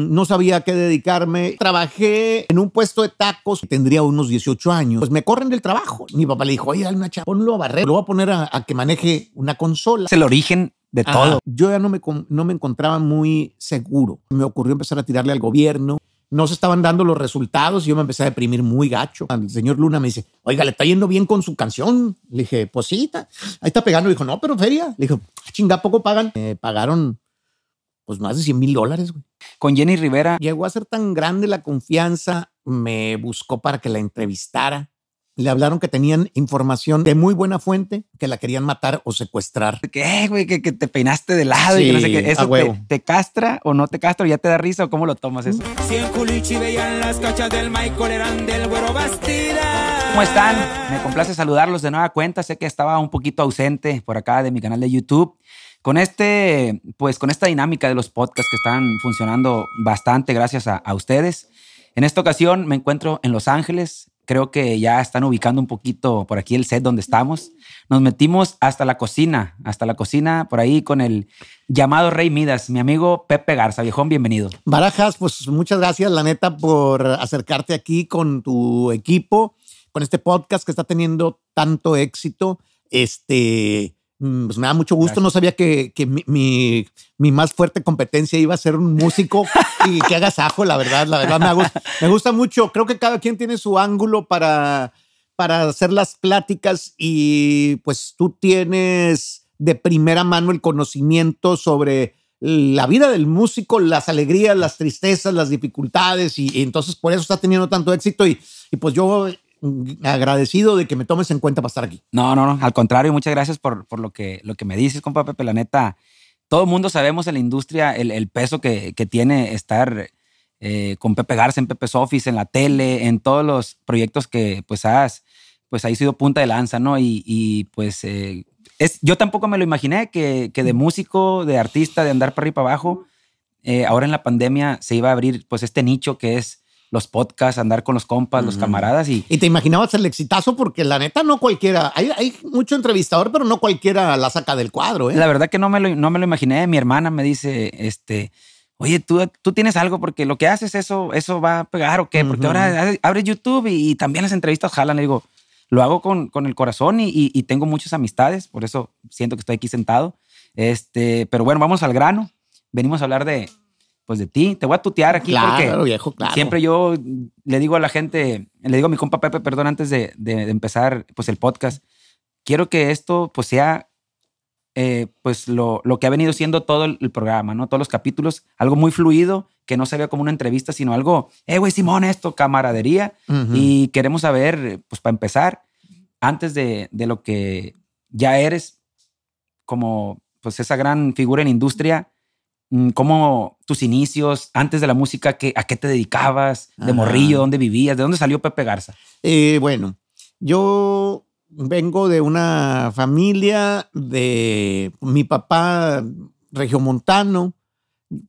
no sabía a qué dedicarme. Trabajé en un puesto de tacos, tendría unos 18 años. Pues me corren del trabajo. Mi papá le dijo, oye, dale una chapa, ponlo a barrer, lo voy a poner a, a que maneje una consola. Es el origen de Ajá. todo. Yo ya no me, no me encontraba muy seguro. Me ocurrió empezar a tirarle al gobierno. No se estaban dando los resultados y yo me empecé a deprimir muy gacho. El señor Luna me dice, oiga, ¿le está yendo bien con su canción? Le dije, pues sí, está- ahí está pegando. Dijo, no, pero feria. Le dijo, chinga, ¿poco pagan? Me pagaron pues más de 100 mil dólares, güey. Con Jenny Rivera, Llegó a ser tan grande la confianza, me buscó para que la entrevistara. Le hablaron que tenían información de muy buena fuente, que la querían matar o secuestrar. que, eh, güey, que, que te peinaste de lado y que no sé qué. ¿Eso te castra o no te castra? ¿Ya te da risa o cómo lo tomas eso? Si en Culichi veían las cachas del Michael eran del güero Bastida. ¿Cómo están? Me complace saludarlos de nueva cuenta. Sé que estaba un poquito ausente por acá de mi canal de YouTube. Con este, pues con esta dinámica de los podcasts que están funcionando bastante gracias a, a ustedes. En esta ocasión me encuentro en Los Ángeles. Creo que ya están ubicando un poquito por aquí el set donde estamos. Nos metimos hasta la cocina, hasta la cocina por ahí con el llamado Rey Midas, mi amigo Pepe Garza. Viejón, bienvenido. Barajas, pues muchas gracias, la neta, por acercarte aquí con tu equipo, con este podcast que está teniendo tanto éxito. Este, pues me da mucho gusto. Gracias. No sabía que, que mi, mi- mi más fuerte competencia iba a ser un músico y que hagas ajo, la verdad. La verdad me gusta, me gusta mucho. Creo que cada quien tiene su ángulo para, para hacer las pláticas y pues tú tienes de primera mano el conocimiento sobre la vida del músico, las alegrías, las tristezas, las dificultades y, y entonces por eso está teniendo tanto éxito y, y pues yo mm, agradecido de que me tomes en cuenta para estar aquí. No, no, no. Al contrario, muchas gracias por, por lo, que, lo que me dices, compa Pepe. La neta, todo el mundo sabemos en la industria el, el peso que, que tiene estar eh, con Pepe Garza en Pepe's Office, en la tele, en todos los proyectos que pues has, pues ahí sido punta de lanza, ¿no? Y, y, pues eh, es, yo tampoco me lo imaginé que, que de músico, de artista, de andar para arriba y para abajo, eh, ahora en la pandemia se iba a abrir pues este nicho que es los podcasts, andar con los compas, los camaradas y Y te imaginabas el exitazo porque la neta no cualquiera, hay, hay mucho entrevistador, pero no cualquiera la saca del cuadro. ¿eh? La verdad que no me lo, no me lo imaginé. Mi hermana me dice, este, oye, tú, tú tienes algo porque lo que haces, eso, eso va a pegar o qué? Porque ahora abre YouTube y, y también las entrevistas jalan. Le digo, lo hago con, con el corazón y, y- y tengo muchas amistades, por eso siento que estoy aquí sentado. Este, pero bueno, vamos al grano. Venimos a hablar de, pues de ti. Te voy a tutear aquí claro, porque viejo, claro. Siempre yo le digo a la gente, le digo a mi compa Pepe, perdón, antes de, de- de empezar pues el podcast, quiero que esto pues sea eh, pues lo, lo que ha venido siendo todo el, el programa, ¿no? Todos los capítulos, algo muy fluido, que no se vea como una entrevista, sino algo, eh, güey, Simón, esto, camaradería. Y queremos saber, pues para empezar, antes de, de lo que ya eres, como pues esa gran figura en industria, cómo tus inicios, antes de la música, ¿qué, ¿a qué te dedicabas? ¿De Ajá. morrillo? ¿Dónde vivías? ¿De dónde salió Pepe Garza? Eh, bueno, yo vengo de una familia de mi papá regiomontano.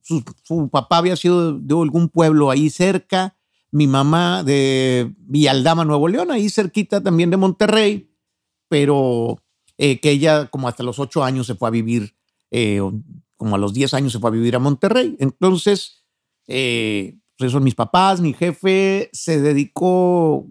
Su, su papá había sido de algún pueblo ahí cerca. Mi mamá de Villaldama, Nuevo León, ahí cerquita también de Monterrey, pero eh, que ella como hasta los ocho años se fue a vivir, eh, como a los diez años se fue a vivir a Monterrey. Entonces, eh, pues son mis papás, mi jefe se dedicó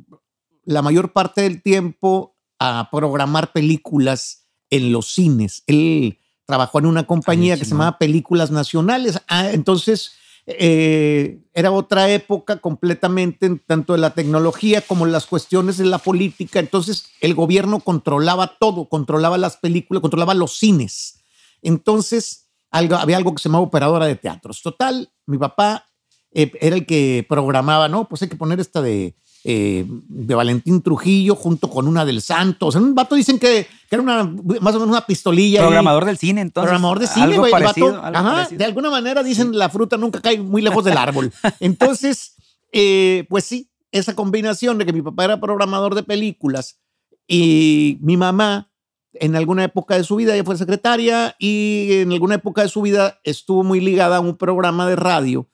la mayor parte del tiempo a programar películas en los cines. Él trabajó en una compañía Ay, que se llamaba Películas Nacionales. Ah, entonces, eh, era otra época completamente, en tanto de la tecnología como las cuestiones de la política. Entonces, el gobierno controlaba todo, controlaba las películas, controlaba los cines. Entonces, algo, había algo que se llamaba operadora de teatros. Total, mi papá eh, era el que programaba, ¿no? Pues hay que poner esta de, eh, de Valentín Trujillo junto con una del Santos. Un vato dicen que, que era una, más o menos una pistolilla. ahí. Programador del cine, entonces. Programador de cine, güey. de alguna manera dicen la fruta nunca cae muy lejos del árbol. Entonces, eh, pues sí, esa combinación de que mi papá era programador de películas y mi mamá en alguna época de su vida ella fue secretaria y en alguna época de su vida estuvo muy ligada a un programa de radio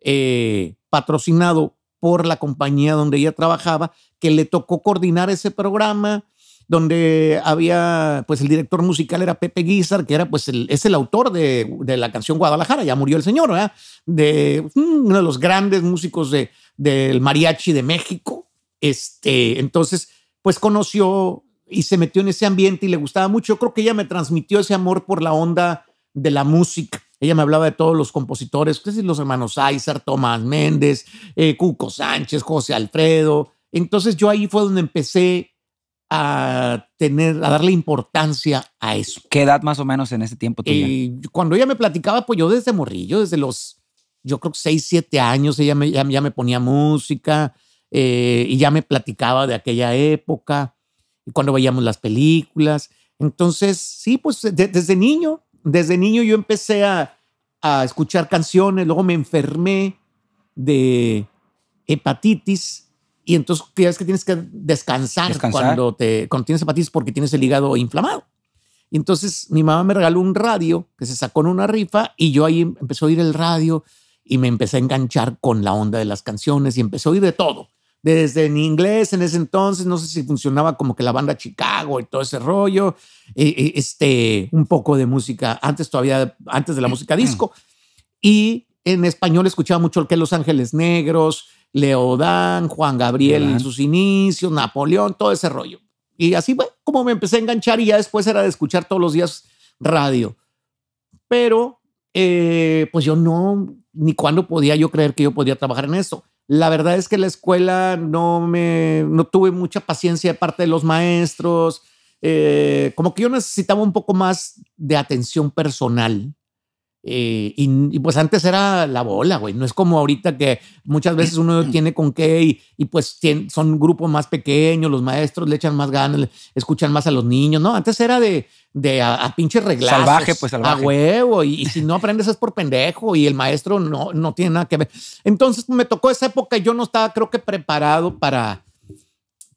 eh, patrocinado por la compañía donde ella trabajaba, que le tocó coordinar ese programa donde había, pues el director musical era Pepe Guizar, que era, pues, el, es el autor de, de, la canción Guadalajara, ya murió el señor, ¿verdad? De mm, uno de los grandes músicos de, del mariachi de México. Este, entonces, pues conoció y se metió en ese ambiente y le gustaba mucho. Yo creo que ella me transmitió ese amor por la onda de la música. Ella me hablaba de todos los compositores, los hermanos Aizar, Tomás Méndez, eh, Cuco Sánchez, José Alfredo. Entonces yo ahí fue donde empecé a tener, a darle importancia a eso. ¿Qué edad más o menos en ese tiempo eh, cuando ella me platicaba, pues yo desde morrillo, desde los, yo creo que 6, 7 años, ella me, ya, me ponía música eh, y ya me platicaba de aquella época cuando veíamos las películas. Entonces, sí, pues desde niño, desde niño yo empecé a, a escuchar canciones, luego me enfermé de hepatitis y entonces es que tienes que descansar, Cuando, te, cuando tienes hepatitis porque tienes el hígado inflamado. Y entonces mi mamá me regaló un radio que se sacó en una rifa y yo ahí empecé a oír el radio y me empecé a enganchar con la onda de las canciones y empecé a oír de todo. Desde en inglés en ese entonces, no sé si funcionaba como que la banda Chicago y todo ese rollo, eh, este, un poco de música, antes todavía, antes de la música disco. Y en español escuchaba mucho el que Los Ángeles Negros, Leodán, Juan Gabriel en sus inicios, Napoleón, todo ese rollo. Y así fue como me empecé a enganchar y ya después era de escuchar todos los días radio. Pero eh, pues yo no, ni cuándo podía yo creer que yo podía trabajar en eso. La verdad es que la escuela no me, no tuve mucha paciencia de parte de los maestros. Eh, como que yo necesitaba un poco más de atención personal eh, y, pues antes era la bola, güey. No es como ahorita que muchas veces uno tiene con qué y, pues son grupos más pequeños, los maestros le echan más ganas, escuchan más a los niños, ¿no? Antes era de, de a, a pinche reglazos. Salvaje, pues salvaje. A huevo. Y, si no aprendes es por pendejo y el maestro no, no tiene nada que ver. Entonces me tocó esa época y yo no estaba, creo que preparado para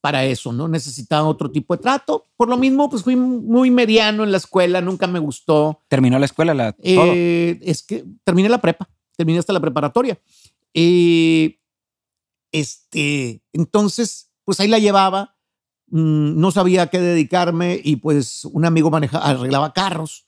para eso, ¿no? Necesitaba otro tipo de trato. Por lo mismo, pues fui muy mediano en la escuela, nunca me gustó. ¿Terminó la escuela? La, eh, es que terminé la prepa, terminé hasta la preparatoria. Eh, este, entonces, pues ahí la llevaba, mm, no sabía a qué dedicarme y pues un amigo manejaba, arreglaba carros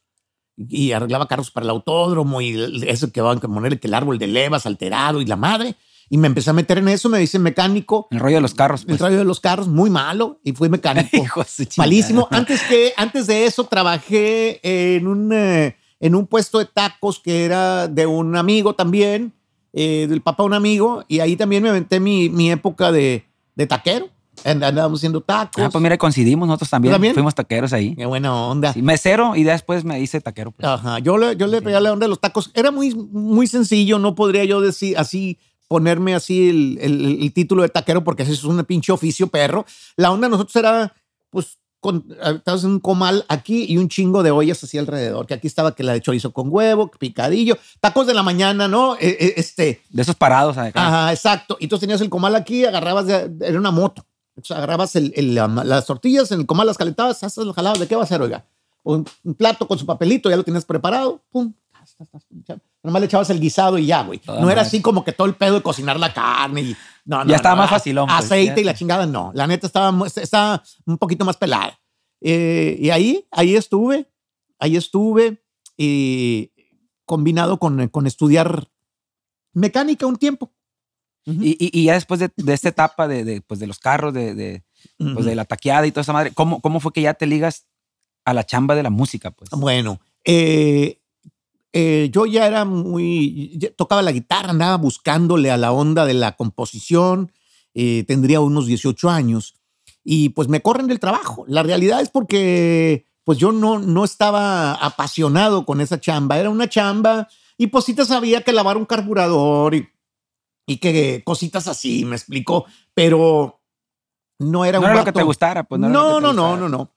y arreglaba carros para el autódromo y eso que van a poner que el árbol de levas alterado y la madre. Y me empecé a meter en eso, me dice mecánico. El rollo de los carros. El pues. rollo de los carros, muy malo. Y fui mecánico. Malísimo. Antes, que, antes de eso trabajé en un, eh, en un puesto de tacos que era de un amigo también, eh, del papá de un amigo. Y ahí también me aventé mi, mi época de, de taquero. Andábamos haciendo tacos. Ah, pues mira, coincidimos nosotros también. también. Fuimos taqueros ahí. Qué buena onda. Sí, mesero y después me hice taquero. Pues. Ajá. Yo le, yo le pegué la onda de los tacos. Era muy, muy sencillo. No podría yo decir así ponerme así el, el, título de taquero porque ese es un pinche oficio perro. La onda de nosotros era, pues, con, estabas en un comal aquí y un chingo de ollas así alrededor, que aquí estaba que la de chorizo con huevo, picadillo, tacos de la mañana, ¿no? E, e, este. De esos parados acá. Ajá, exacto. Y tú tenías el comal aquí, agarrabas, de, era una moto. Entonces agarrabas el, las tortillas, en el comal las calentabas, haces los jalados, ¿de qué va a ser, oiga? Un, un plato con su papelito, ya lo tienes preparado, pum, Nomás le echabas el guisado y ya, güey. no era así como que todo el pedo de cocinar la carne y. No, ya estaba más facilón. Pues, aceite y la chingada, no. La neta estaba, estaba un poquito más pelada. Eh, y ahí, ahí estuve. Ahí estuve. Y combinado con, con estudiar mecánica un tiempo. y, y, ya después de, de esta etapa de, de, pues de los carros, de, de, pues de la taqueada y toda esa madre, ¿cómo, ¿cómo fue que ya te ligas a la chamba de la música? Pues? Bueno, eh, eh, yo ya era muy, tocaba la guitarra, andaba buscándole a la onda de la composición, eh, tendría unos 18 años y pues me corren del trabajo. La realidad es porque pues yo no, no estaba apasionado con esa chamba, era una chamba y pues sí te sabía que lavar un carburador y, y que cositas así, me explicó, pero no era no era lo que te gustara, pues no, no, no, no, no, no.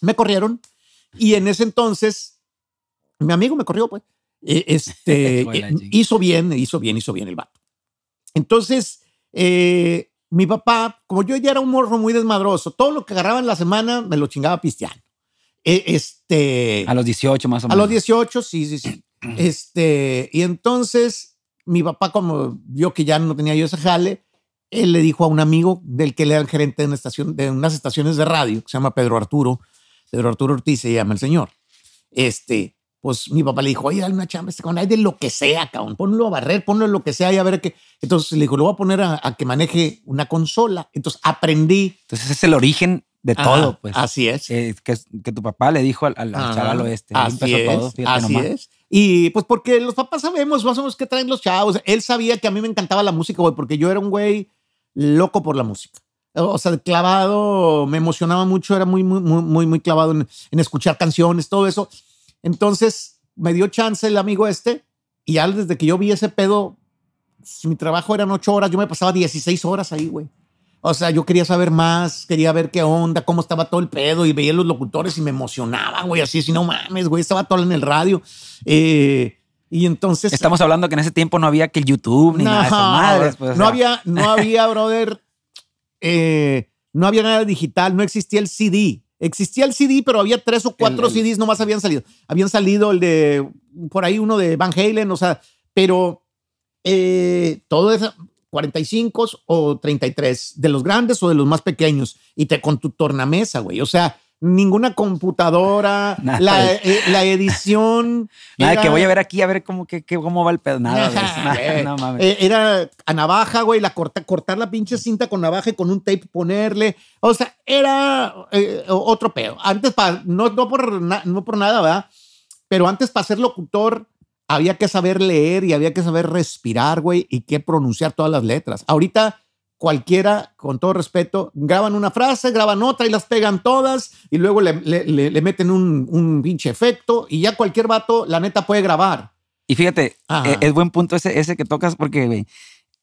Me corrieron y en ese entonces mi amigo me corrió, pues. E, este, eh, hizo bien, hizo bien, hizo bien el vato. Entonces, eh, mi papá, como yo ya era un morro muy desmadroso, todo lo que agarraba en la semana me lo chingaba pisteando. E, este, a los 18 más o menos. A los 18, sí, sí, sí. Este, y entonces mi papá, como vio que ya no tenía yo ese jale, él le dijo a un amigo del que él era el gerente de, una estación, de unas estaciones de radio, que se llama Pedro Arturo, Pedro Arturo Ortiz se llama el señor. Este, pues mi papá le dijo, oye, dale una chamba este cabrón, hay de lo que sea, cabrón, ponlo a barrer, ponlo lo que sea y a ver qué. Entonces le dijo, lo voy a poner a, a que maneje una consola. Entonces aprendí. Entonces es el origen de Ajá, todo, pues. Así es. Eh, que, que tu papá le dijo al, al Ajá, chaval este. Así empezó es, todo, así nomás. es. Y pues porque los papás sabemos más o menos qué traen los chavos. Él sabía que a mí me encantaba la música, güey, porque yo era un güey loco por la música. O sea, clavado, me emocionaba mucho, era muy, muy, muy, muy, muy clavado en, en escuchar canciones, todo eso. Entonces me dio chance el amigo este y ya desde que yo vi ese pedo, si mi trabajo eran ocho horas, yo me pasaba 16 horas ahí, güey. O sea, yo quería saber más, quería ver qué onda, cómo estaba todo el pedo y veía los locutores y me emocionaba, güey, así, si no mames, güey, estaba todo en el radio. Eh, y entonces... Estamos hablando que en ese tiempo no había que el YouTube ni nada de esas madres. pues, o no sea, había, no había, brother, eh, no había nada digital, no existía el CD. Existía el CD, pero había tres o cuatro El- el- CDs nomás habían salido. Habían salido el de, por ahí uno de Van Halen, o sea, pero eh, todo eso, 45 o 33, de los grandes o de los más pequeños, y te con tu tornamesa, güey. O sea, ninguna computadora, la, de- eh, la edición. Nada, era- que voy a ver aquí a ver cómo, que, que- cómo va el pedo. Nada, eh, no mames. eh, Era a navaja, güey, la corta, cortar la pinche cinta con navaja y con un tape ponerle. O sea, era eh, otro pedo. Antes, pa, no, no, por na- no por nada, ¿verdad? Pero antes para ser locutor había que saber leer y había que saber respirar, güey, y que pronunciar todas las letras. Ahorita cualquiera, con todo respeto, graban una frase, graban otra y las pegan todas y luego le, le- le- le meten un, un pinche efecto y ya cualquier vato, la neta, puede grabar. Y fíjate, eh, es buen punto ese, ese que tocas porque,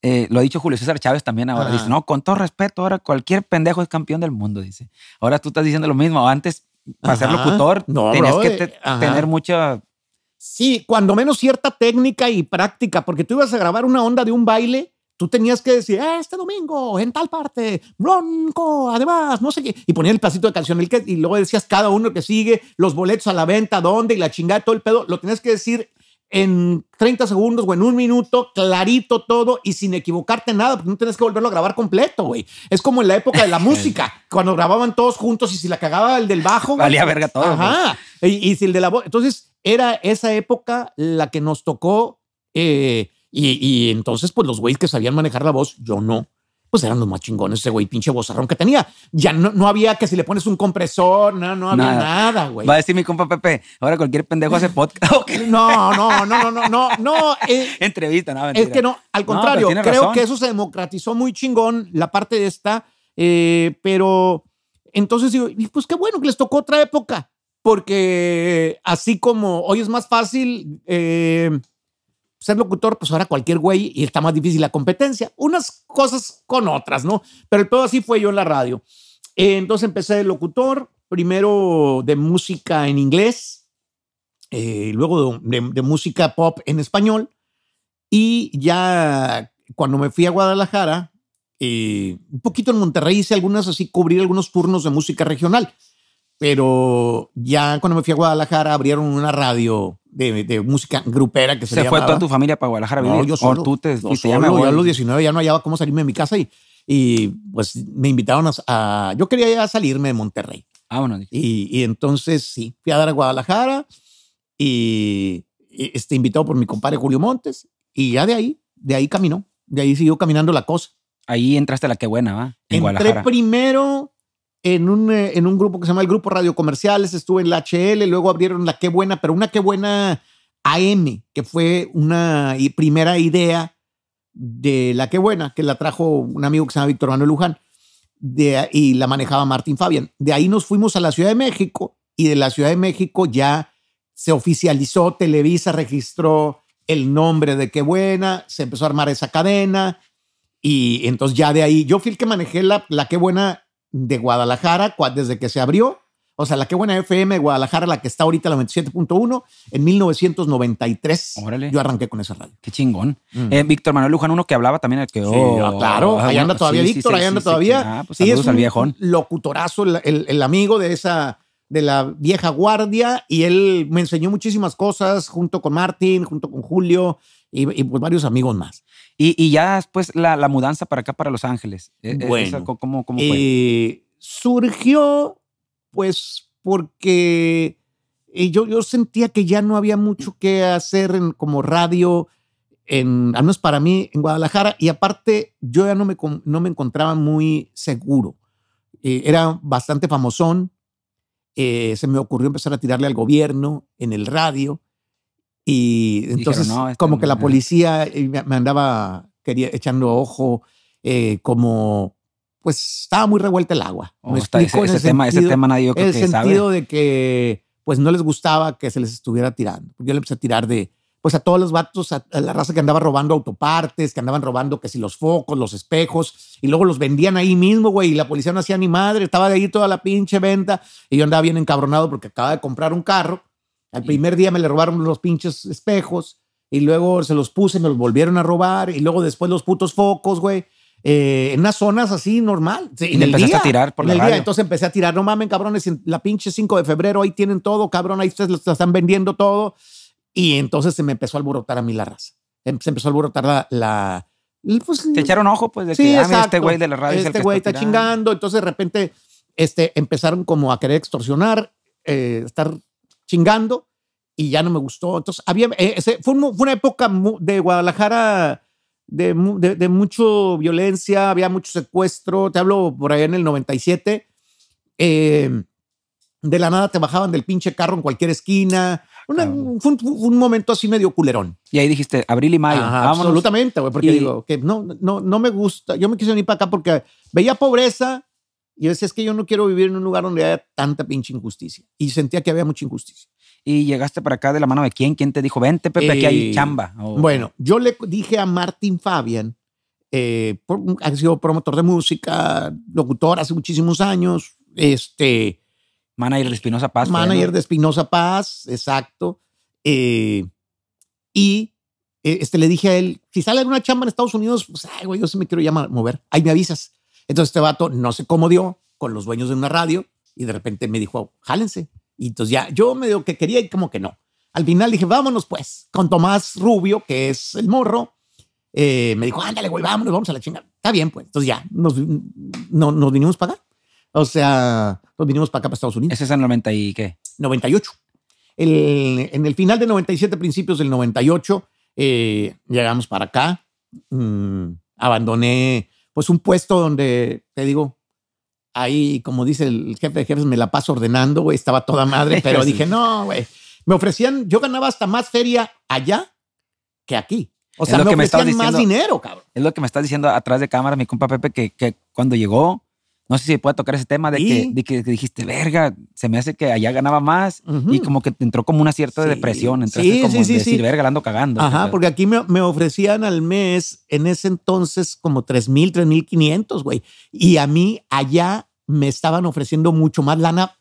eh, lo ha dicho Julio César Chávez también ahora. Ajá. Dice, no, con todo respeto, ahora cualquier pendejo es campeón del mundo, dice. Ahora tú estás diciendo lo mismo. Antes, para ser locutor, No, tenías bro, que te- tener mucha... Sí, cuando menos cierta técnica y práctica, porque tú ibas a grabar una onda de un baile, tú tenías que decir, "Ah, este domingo, en tal parte, Bronco, además, no sé qué, y ponía el pasito de canción, el que, y luego decías cada uno que sigue, los boletos a la venta, dónde, y la chingada, todo el pedo, lo tenías que decir en 30 segundos o en un minuto, clarito todo y sin equivocarte nada, porque no tienes que volverlo a grabar completo, güey. Es como en la época de la música, cuando grababan todos juntos y si la cagaba el del bajo, Valía verga todo. Ajá. Y, y si el de la voz. Entonces, era esa época la que nos tocó. eh, y, y entonces, pues los güeyes que sabían manejar la voz, yo no. Pues eran los más chingones, ese güey, pinche vozarrón que tenía. Ya no, no había que si le pones un compresor, no, no había Nada. nada, güey. Va a decir mi compa Pepe, ahora cualquier pendejo hace podcast. Ok. No, no, no, no, no, no, no. eh, Entrevista, no, mentira. es que no, al No, contrario, creo razón. que eso se democratizó muy chingón, la parte de esta, eh, pero entonces digo, pues qué bueno que les tocó otra época, porque así como hoy es más fácil eh, ser locutor, pues ahora cualquier güey y está más difícil la competencia, unas cosas con otras, ¿no? Pero pedo así fue yo en la radio. Entonces empecé de locutor, primero de música en inglés, eh, luego de música pop en español. Y ya cuando me fui a Guadalajara, eh, un poquito en Monterrey hice algunas así, cubrir algunos turnos de música regional. Pero ya cuando me fui a Guadalajara abrieron una radio de, de música grupera que se, Se le fue llamaba. toda tu familia para Guadalajara a No, yo solo. Tú te yo solo, ya a los 19 ya no hallaba cómo salirme de mi casa y, y pues me invitaron a, a- Yo quería ya salirme de Monterrey. Vámonos. dije. Y, y entonces sí, fui a dar a Guadalajara y, y, este, invitado por mi compadre Julio Montes y ya de ahí, de ahí caminó, de ahí siguió caminando la cosa. Ahí entraste a la que buena, ¿va? En Entré Guadalajara. primero en un, eh, en un grupo que se llama el Grupo Radio Comerciales, estuve en la HL, luego abrieron la Qué Buena, pero una Qué Buena AM, que fue una primera idea de la Qué Buena, que la trajo un amigo que se llama Víctor Manuel Luján, de, y la manejaba Martín Fabian. De ahí nos fuimos a la Ciudad de México y de la Ciudad de México ya se oficializó, Televisa registró el nombre de Qué Buena, se empezó a armar esa cadena y entonces ya de ahí, yo fui el que manejé la, la Qué Buena de Guadalajara desde que se abrió. O sea, la Qué Buena FM de Guadalajara, la que está ahorita, la 97.1, en 1993. Órale. Yo arranqué con esa radio. Qué chingón. Mm. Eh, Víctor Manuel Luján, uno que hablaba también, el que. Sí, oh, ah, claro, ah, ahí anda todavía sí, Víctor, sí, ahí anda todavía. sí. Ah, pues Sí, es al un viejón. locuturazo, el, el- el amigo de esa, de la vieja guardia, y él me enseñó muchísimas cosas junto con Martín, junto con Julio, y, y, pues varios amigos más. Y, y ya después la, la, mudanza para acá, para Los Ángeles. E, e, Bueno, ¿Esa ¿Cómo, cómo fue? Eh, surgió pues porque eh, yo, yo sentía que ya no había mucho que hacer en, como radio, en, al menos para mí, en Guadalajara, y aparte yo ya no me, no me encontraba muy seguro. Eh, era bastante famosón, eh, se me ocurrió empezar a tirarle al gobierno en el radio, y entonces "No, este como que la ajá". policía eh, me andaba quería, echando ojo, eh, como pues estaba muy revuelta el agua. Oh, ¿Me está- ese, tema, ese tema nadie creo el que sabe. sentido de que pues no les gustaba que se les estuviera tirando. Yo le empecé a tirar de pues a todos los vatos, a, a la raza que andaba robando autopartes, que andaban robando que si los focos, los espejos, y luego los vendían ahí mismo, güey, y la policía no hacía ni madre, estaba de ahí toda la pinche venta, y yo andaba bien encabronado porque acababa de comprar un carro. Al primer día me le robaron los pinches espejos, y luego se los puse, me los volvieron a robar, y luego después los putos focos, güey. eh, en unas zonas así normal. Sí, Y en le el empezaste día, a tirar por en la el día. radio. Entonces empecé a tirar, no mamen, cabrones, en la pinche 5 de febrero, ahí tienen todo, cabrón, ahí ustedes lo están vendiendo todo. Y entonces se me empezó a alborotar a mí la raza. Em- Se empezó a alborotar la... la pues, Te echaron ojo, pues, de Sí, que ah, este güey de la radio es el Este que güey está, tirando. chingando. Entonces de repente este, empezaron como a querer extorsionar, eh, estar chingando y ya no me gustó. Entonces había, eh, ese- fue, un fue una época de Guadalajara de, de, de mucho violencia, había mucho secuestro. Te hablo por allá en el 97. eh, de la nada te bajaban del pinche carro en cualquier esquina. Una- fue, un, fue un momento así medio culerón. Y ahí dijiste, abril y mayo, Ajá, absolutamente, güey, porque Y- digo que no, no, no me gusta. Yo me quise venir para acá porque veía pobreza y yo decía, es que yo no quiero vivir en un lugar donde haya tanta pinche injusticia. Y sentía que había mucha injusticia. Y llegaste para acá de la mano de quién? ¿Quién te dijo, vente, Pepe, aquí hay Eh, chamba? Bueno, yo le dije a Martín Fabian, eh, ha sido promotor de música, locutor hace muchísimos años, este, Manager de Espinosa Paz. manager ¿no? de Espinosa Paz, exacto. eh, y este, le dije a él, si sale alguna chamba en Estados Unidos, pues, ay, güey, yo sí me quiero ya ma- mover. Ahí me avisas. Entonces este vato, no sé cómo dio, con los dueños de una radio, y de repente me dijo, jálense. Y entonces ya, yo medio que quería y como que no. Al final dije, vámonos pues, con Tomás Rubio, que es el morro. eh, me dijo, ándale, güey, vámonos, vamos a la chingada. Está bien, pues. Entonces ya, nos, no, nos vinimos para acá. O sea, nos vinimos para acá, para Estados Unidos. Ese es el 90 y qué. 98. El- en el final del 97, principios del 98, eh, llegamos para acá. Mm, abandoné pues un puesto donde, te digo, ahí, como dice el jefe de jefes, me la paso ordenando, güey, estaba toda madre, pero dije, no, güey. Me ofrecían, yo ganaba hasta más feria allá que aquí. O Es sea, lo me que me ofrecían más diciendo. dinero, cabrón. Es lo que me estás diciendo atrás de cámara, mi compa Pepe, que, que cuando llegó, no sé si puede tocar ese tema de, Sí. que, de que dijiste, verga, se me hace que allá ganaba más y como que te entró como una cierta Sí. depresión. Entonces, Sí, como sí, sí, decir, verga, ando cagando. Ajá, porque aquí me, me ofrecían al mes, en ese entonces, como 3 mil, 3 mil 500, güey. Y a mí allá me estaban ofreciendo mucho más lana,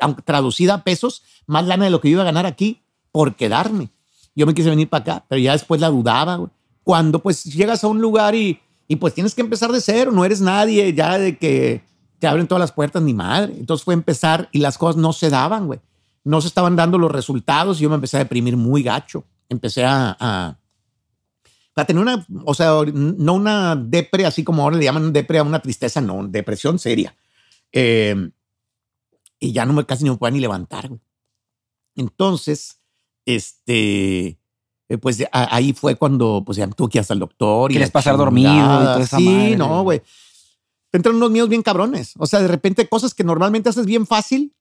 aunque traducida a pesos, más lana de lo que yo iba a ganar aquí por quedarme. Yo me quise venir para acá, pero ya después la dudaba, güey. Cuando pues llegas a un lugar y, y pues tienes que empezar de cero, no eres nadie ya de que te abren todas las puertas ni madre. Entonces fue empezar y las cosas no se daban, güey. No se estaban dando los resultados y yo me empecé a deprimir muy gacho. Empecé a, a, a tener una, o sea, no una depre, así como ahora le llaman depre a una tristeza, no, depresión seria. Eh, y ya no me casi no me podía ni levantar, güey. Entonces, este, pues de- a- ahí fue cuando pues ya tuve que ir hasta el doctor. y Quieres pasar dormido y chingada. toda esa Sí, madre, no, güey. güey. Te entran unos miedos bien cabrones. O sea, de repente cosas que normalmente haces bien fácil,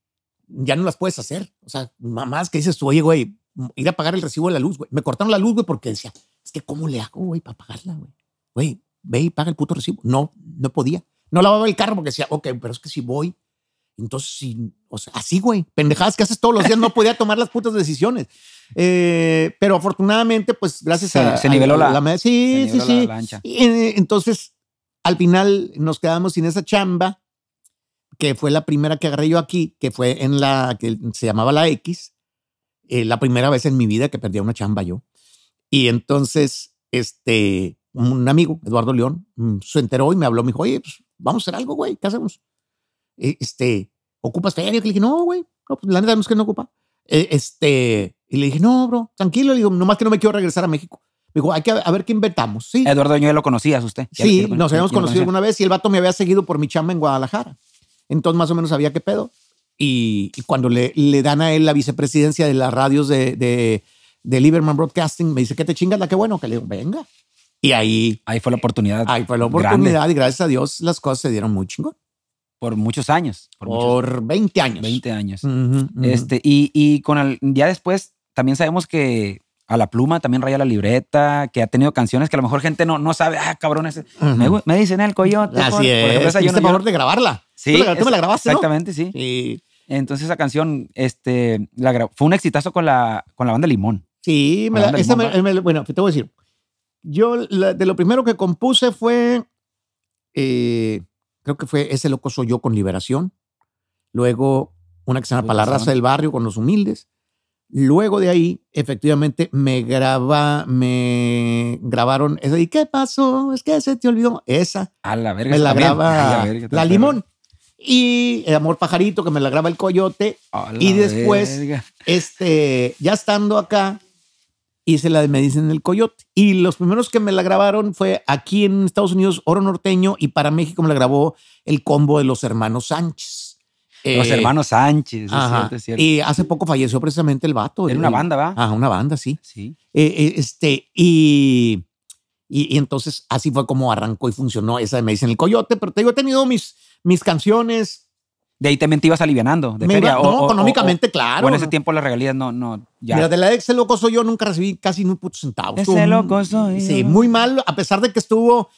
ya no las puedes hacer. O sea, mamás que dices tú, oye, güey, ir a pagar el recibo de la luz, güey. Me cortaron la luz, güey, porque decía, es que ¿cómo le hago, güey, para pagarla, güey? Güey, ve y paga el puto recibo. No, no podía. No lavaba el carro porque decía, ok, pero es que si voy, entonces sí, o sea, así, güey, pendejadas que haces todos los días, no podía tomar las putas decisiones. Eh, pero afortunadamente, pues gracias Se- a. se niveló a la- Sí, se sí, niveló sí. la lancha. Y, entonces, al final nos quedamos sin esa chamba, que fue la primera que agarré yo aquí, que fue en la que se llamaba la X, eh, la primera vez en mi vida que perdía una chamba yo. Y entonces, este, un amigo, Eduardo León, mm, se enteró y me habló, me dijo, oye, pues vamos a hacer algo, güey, ¿qué hacemos? Eh, Este, ¿ocupas feria? Le dije, no, güey, no, pues la neta no es que no ocupa. Eh, Este, y le dije, no, bro, tranquilo, le digo, nomás que no me quiero regresar a México. Me dijo, hay que a ver qué inventamos. Sí, Eduardo Ñuel lo conocías usted. Ya- sí ya lo- nos ya- habíamos ya conocido alguna vez y el vato me había seguido por mi chamba en Guadalajara. Entonces más o menos sabía qué pedo. Y, y cuando le, le dan a él la vicepresidencia de las radios de, de, de Lieberman Broadcasting, me dice, ¿qué te chingas la que bueno? Que le digo, venga. Y ahí, Ahí fue la oportunidad. ahí fue la grande oportunidad y gracias a Dios las cosas se dieron muy chingón. Por muchos años. Por, Por, muchos, 20 años. 20 años. Este, y, y con el, ya después también sabemos que a la pluma también raya la libreta, que ha tenido canciones que a lo mejor gente no, no sabe, ah, cabrón, ese- Ujú. me, dicen el coyote. por- Así por ejemplo, es. esa yo no- favor no- de grabarla. Sí, Tú, la- tú me la es- grabaste, ¿no? Exactamente, sí. Sí. Entonces esa canción este, la fue un exitazo con la, con la banda Limón. Sí, me la- esa me- bueno, te voy a decir. Yo la- de lo primero que compuse fue, eh, creo que fue Ese loco soy yo con Liberación. Luego una que se llama Uy, Para la pasaron. raza del barrio con los humildes. Luego de ahí, efectivamente, me graba, me grabaron esa. ¿Y qué pasó? Es que se te olvidó. Esa A la verga. me la también. graba Ay, a verga, la limón. Y el Amor Pajarito, que me la graba el Coyote. A la Y después- verga. Este, ya estando acá, hice la de Me dicen el Coyote. Y los primeros que me la grabaron fue aquí en Estados Unidos, Oro Norteño, y para México me la grabó el combo de los hermanos Sánchez. Los Eh, hermanos Sánchez, es cierto, es cierto. Y hace poco falleció precisamente el vato. Era el- una banda, ¿va? Ah, una banda, sí. Sí. Eh, eh, este, y, y, y entonces así fue como arrancó y funcionó esa de Me dicen el Coyote. Pero te digo, he tenido mis, mis canciones. De ahí también te ibas alivianando de Me feria. iba- o- no, o- económicamente, o- claro. O en ese tiempo las regalías no, no, ya. Mira, de la ex el loco soy yo, nunca recibí casi ni un puto centavo. Ese Estuvo muy- loco soy Sí, yo. muy mal, a pesar de que estuvo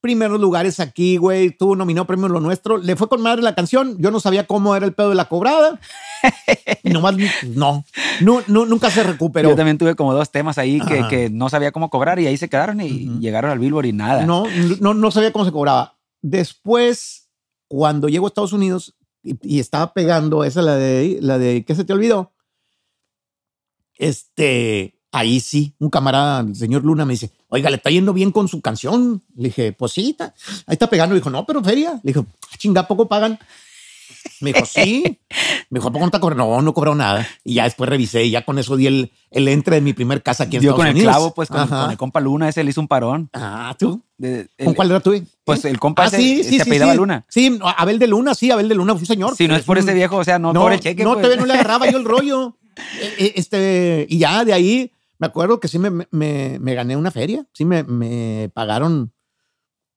primeros lugares aquí, güey, estuvo nominado premio Lo Nuestro. Le fue con madre la canción, yo no sabía cómo era el pedo de la cobrada. Y Nomás, no, no, no, nunca se recuperó. Yo también tuve como dos temas ahí que, que no sabía cómo cobrar y ahí se quedaron y Ujú. llegaron al Billboard y nada. No, no, no sabía cómo se cobraba. Después, cuando llego a Estados Unidos y, estaba pegando esa, la de, la de ¿qué se te olvidó? Este, ahí sí, un camarada, el señor Luna, me dice, oiga, le está yendo bien con su canción. Le dije, pues sí, está- ahí está pegando. Le dijo, no, pero feria. Le dijo, "Ah, chinga, ¿a poco pagan? Me dijo, sí. Me dijo, ¿a poco no está cobrando? No, no cobró nada. Y ya después revisé y ya con eso di el, el entre de mi primer casa aquí en Dio Estados con el Unidos. clavo, pues con, Ajá. con el compa Luna, ese le hizo un parón. Ah, tú. De- ¿Con el- cuál era tú? Pues el compa Ah, ese se apellidaba sí. Luna. Sí, Abel de Luna, sí, Abel de Luna fue un señor. Si no es por ese viejo, o sea, no, no, cobre cheque. no, pues. todavía no le agarraba yo el rollo. Eh, eh, Este, y ya de ahí, me acuerdo que sí me, me, me gané una feria. Sí me, me pagaron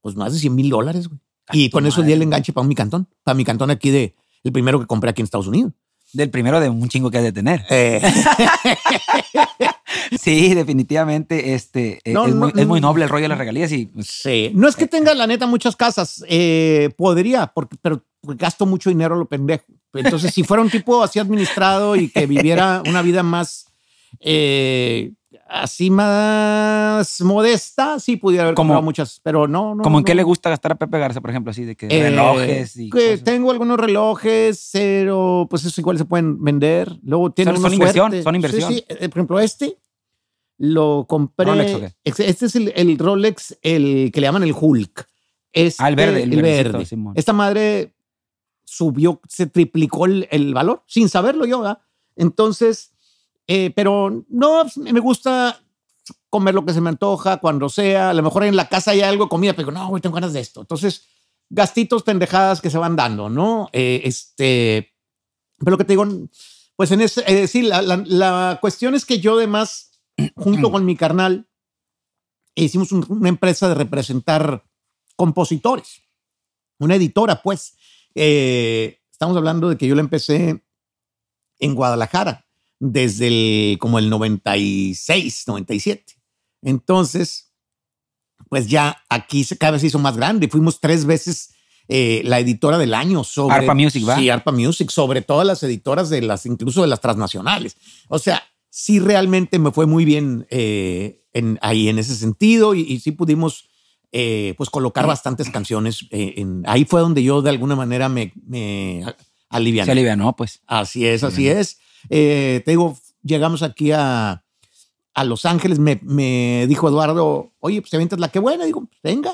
pues más de 100 mil dólares, güey. Y con eso di el enganche para mi cantón. Para mi cantón aquí de, el primero que compré aquí en Estados Unidos. Del primero de un chingo que has de tener. Eh, Sí, definitivamente. Este, eh, No, es, no, muy, es muy no. noble el rollo de las regalías y pues, sí. No es que tenga, la neta, muchas casas. Eh, podría, porque, pero porque gasto mucho dinero lo pendejo. Entonces, si fuera un tipo así administrado y que viviera una vida más eh, así más modesta, sí pudiera haber Como- comprado muchas, pero no, no. como en qué le gusta gastar a Pepe Garza, por ejemplo, así de que Eh, relojes y que cosas. tengo algunos relojes, pero pues eso igual se pueden vender. Luego tiene Son- son inversión, son inversión. Sí, sí. Eh, Por ejemplo, este lo compré. ¿Rolex o qué? Ex- Este es el, el Rolex, el que le llaman el Hulk. Este, Ah, el verde, el el verde. Esta madre subió, se triplicó el, el valor, sin saberlo yo, ¿verdad? Entonces, eh, pero no, pues, me gusta comer lo que se me antoja cuando sea. A lo mejor en la casa hay algo de comida, pero no, güey, tengo ganas de esto. Entonces, gastitos pendejadas que se van dando, ¿no? Eh, este, pero lo que te digo, pues en ese, eh, sí, la, la- la cuestión es que yo además, junto con mi carnal, hicimos un- una empresa de representar compositores, una editora, pues. Eh, estamos hablando de que yo la empecé en Guadalajara desde el, como el 96, 97. Entonces, pues ya aquí se, cada vez se hizo más grande. Fuimos tres veces eh, la editora del año sobre Arpa Music, ¿va? Sí, Arpa Music, sobre todas las editoras de las, incluso de las transnacionales. O sea, sí realmente me fue muy bien eh, en, ahí en ese sentido y, y sí pudimos eh, pues colocar bastantes canciones. en, ahí fue donde yo de alguna manera me, me aliviané. Se alivianó, pues. Así es, así es. Eh, te digo, llegamos aquí a, a Los Ángeles, me, me dijo Eduardo, oye, pues te avientas la que buena. Digo, "Pues, venga.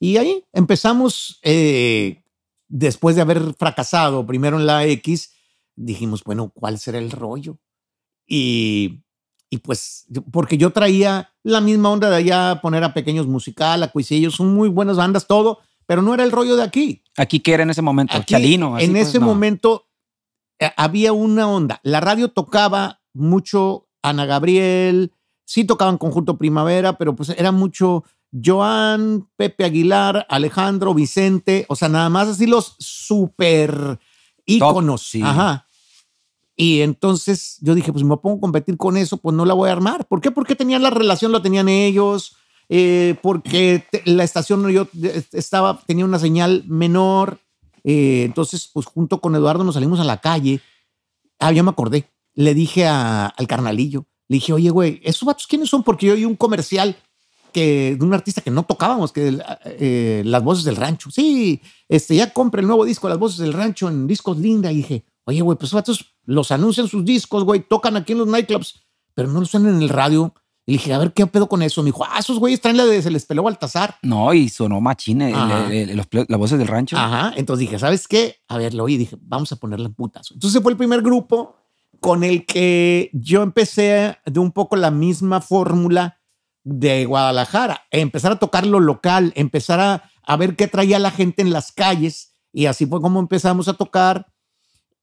Y ahí empezamos, eh, después de haber fracasado primero en la X, dijimos, bueno, ¿cuál será el rollo? Y Y pues, porque yo traía la misma onda de allá, poner a Pequeños Musical, a Cuisillos, son muy buenas bandas, todo, pero no era el rollo de aquí. ¿Aquí qué era en ese momento? Aquí, Chalino. así en pues, ese no. momento había una onda. La radio tocaba mucho Ana Gabriel, sí tocaban Conjunto Primavera, pero pues era mucho Joan, Pepe Aguilar, Alejandro, Vicente, o sea, nada más así los super íconos. sí. Ajá. Y entonces yo dije, pues me pongo a competir con eso, pues no la voy a armar. ¿Por qué? Porque tenían la relación, la tenían ellos, eh, porque te- la estación yo eh, estaba tenía una señal menor. Eh, entonces, pues junto con Eduardo nos salimos a la calle. Ah, ya me acordé. Le dije a- al carnalillo, le dije, oye, güey, ¿esos vatos quiénes son? Porque yo oí un comercial que, de un artista que no tocábamos, que eh, Las Voces del Rancho. Sí, este, ya compré el nuevo disco Las Voces del Rancho en Discos Linda. Y dije, oye, güey, pues esos vatos los anuncian sus discos, güey, tocan aquí en los nightclubs, pero no los suenan en el radio. Y le dije, a ver, ¿qué pedo con eso? Me dijo, ah, esos güeyes traen la de Se les peló Baltasar. No, y sonó machine, las voces del rancho. Ajá. Entonces dije, ¿sabes qué? A ver, lo oí y dije, vamos a ponerle en putazo. Entonces fue el primer grupo con el que yo empecé de un poco la misma fórmula de Guadalajara. Empezar a tocar lo local, empezar a, a ver qué traía la gente en las calles. Y así fue como empezamos a tocar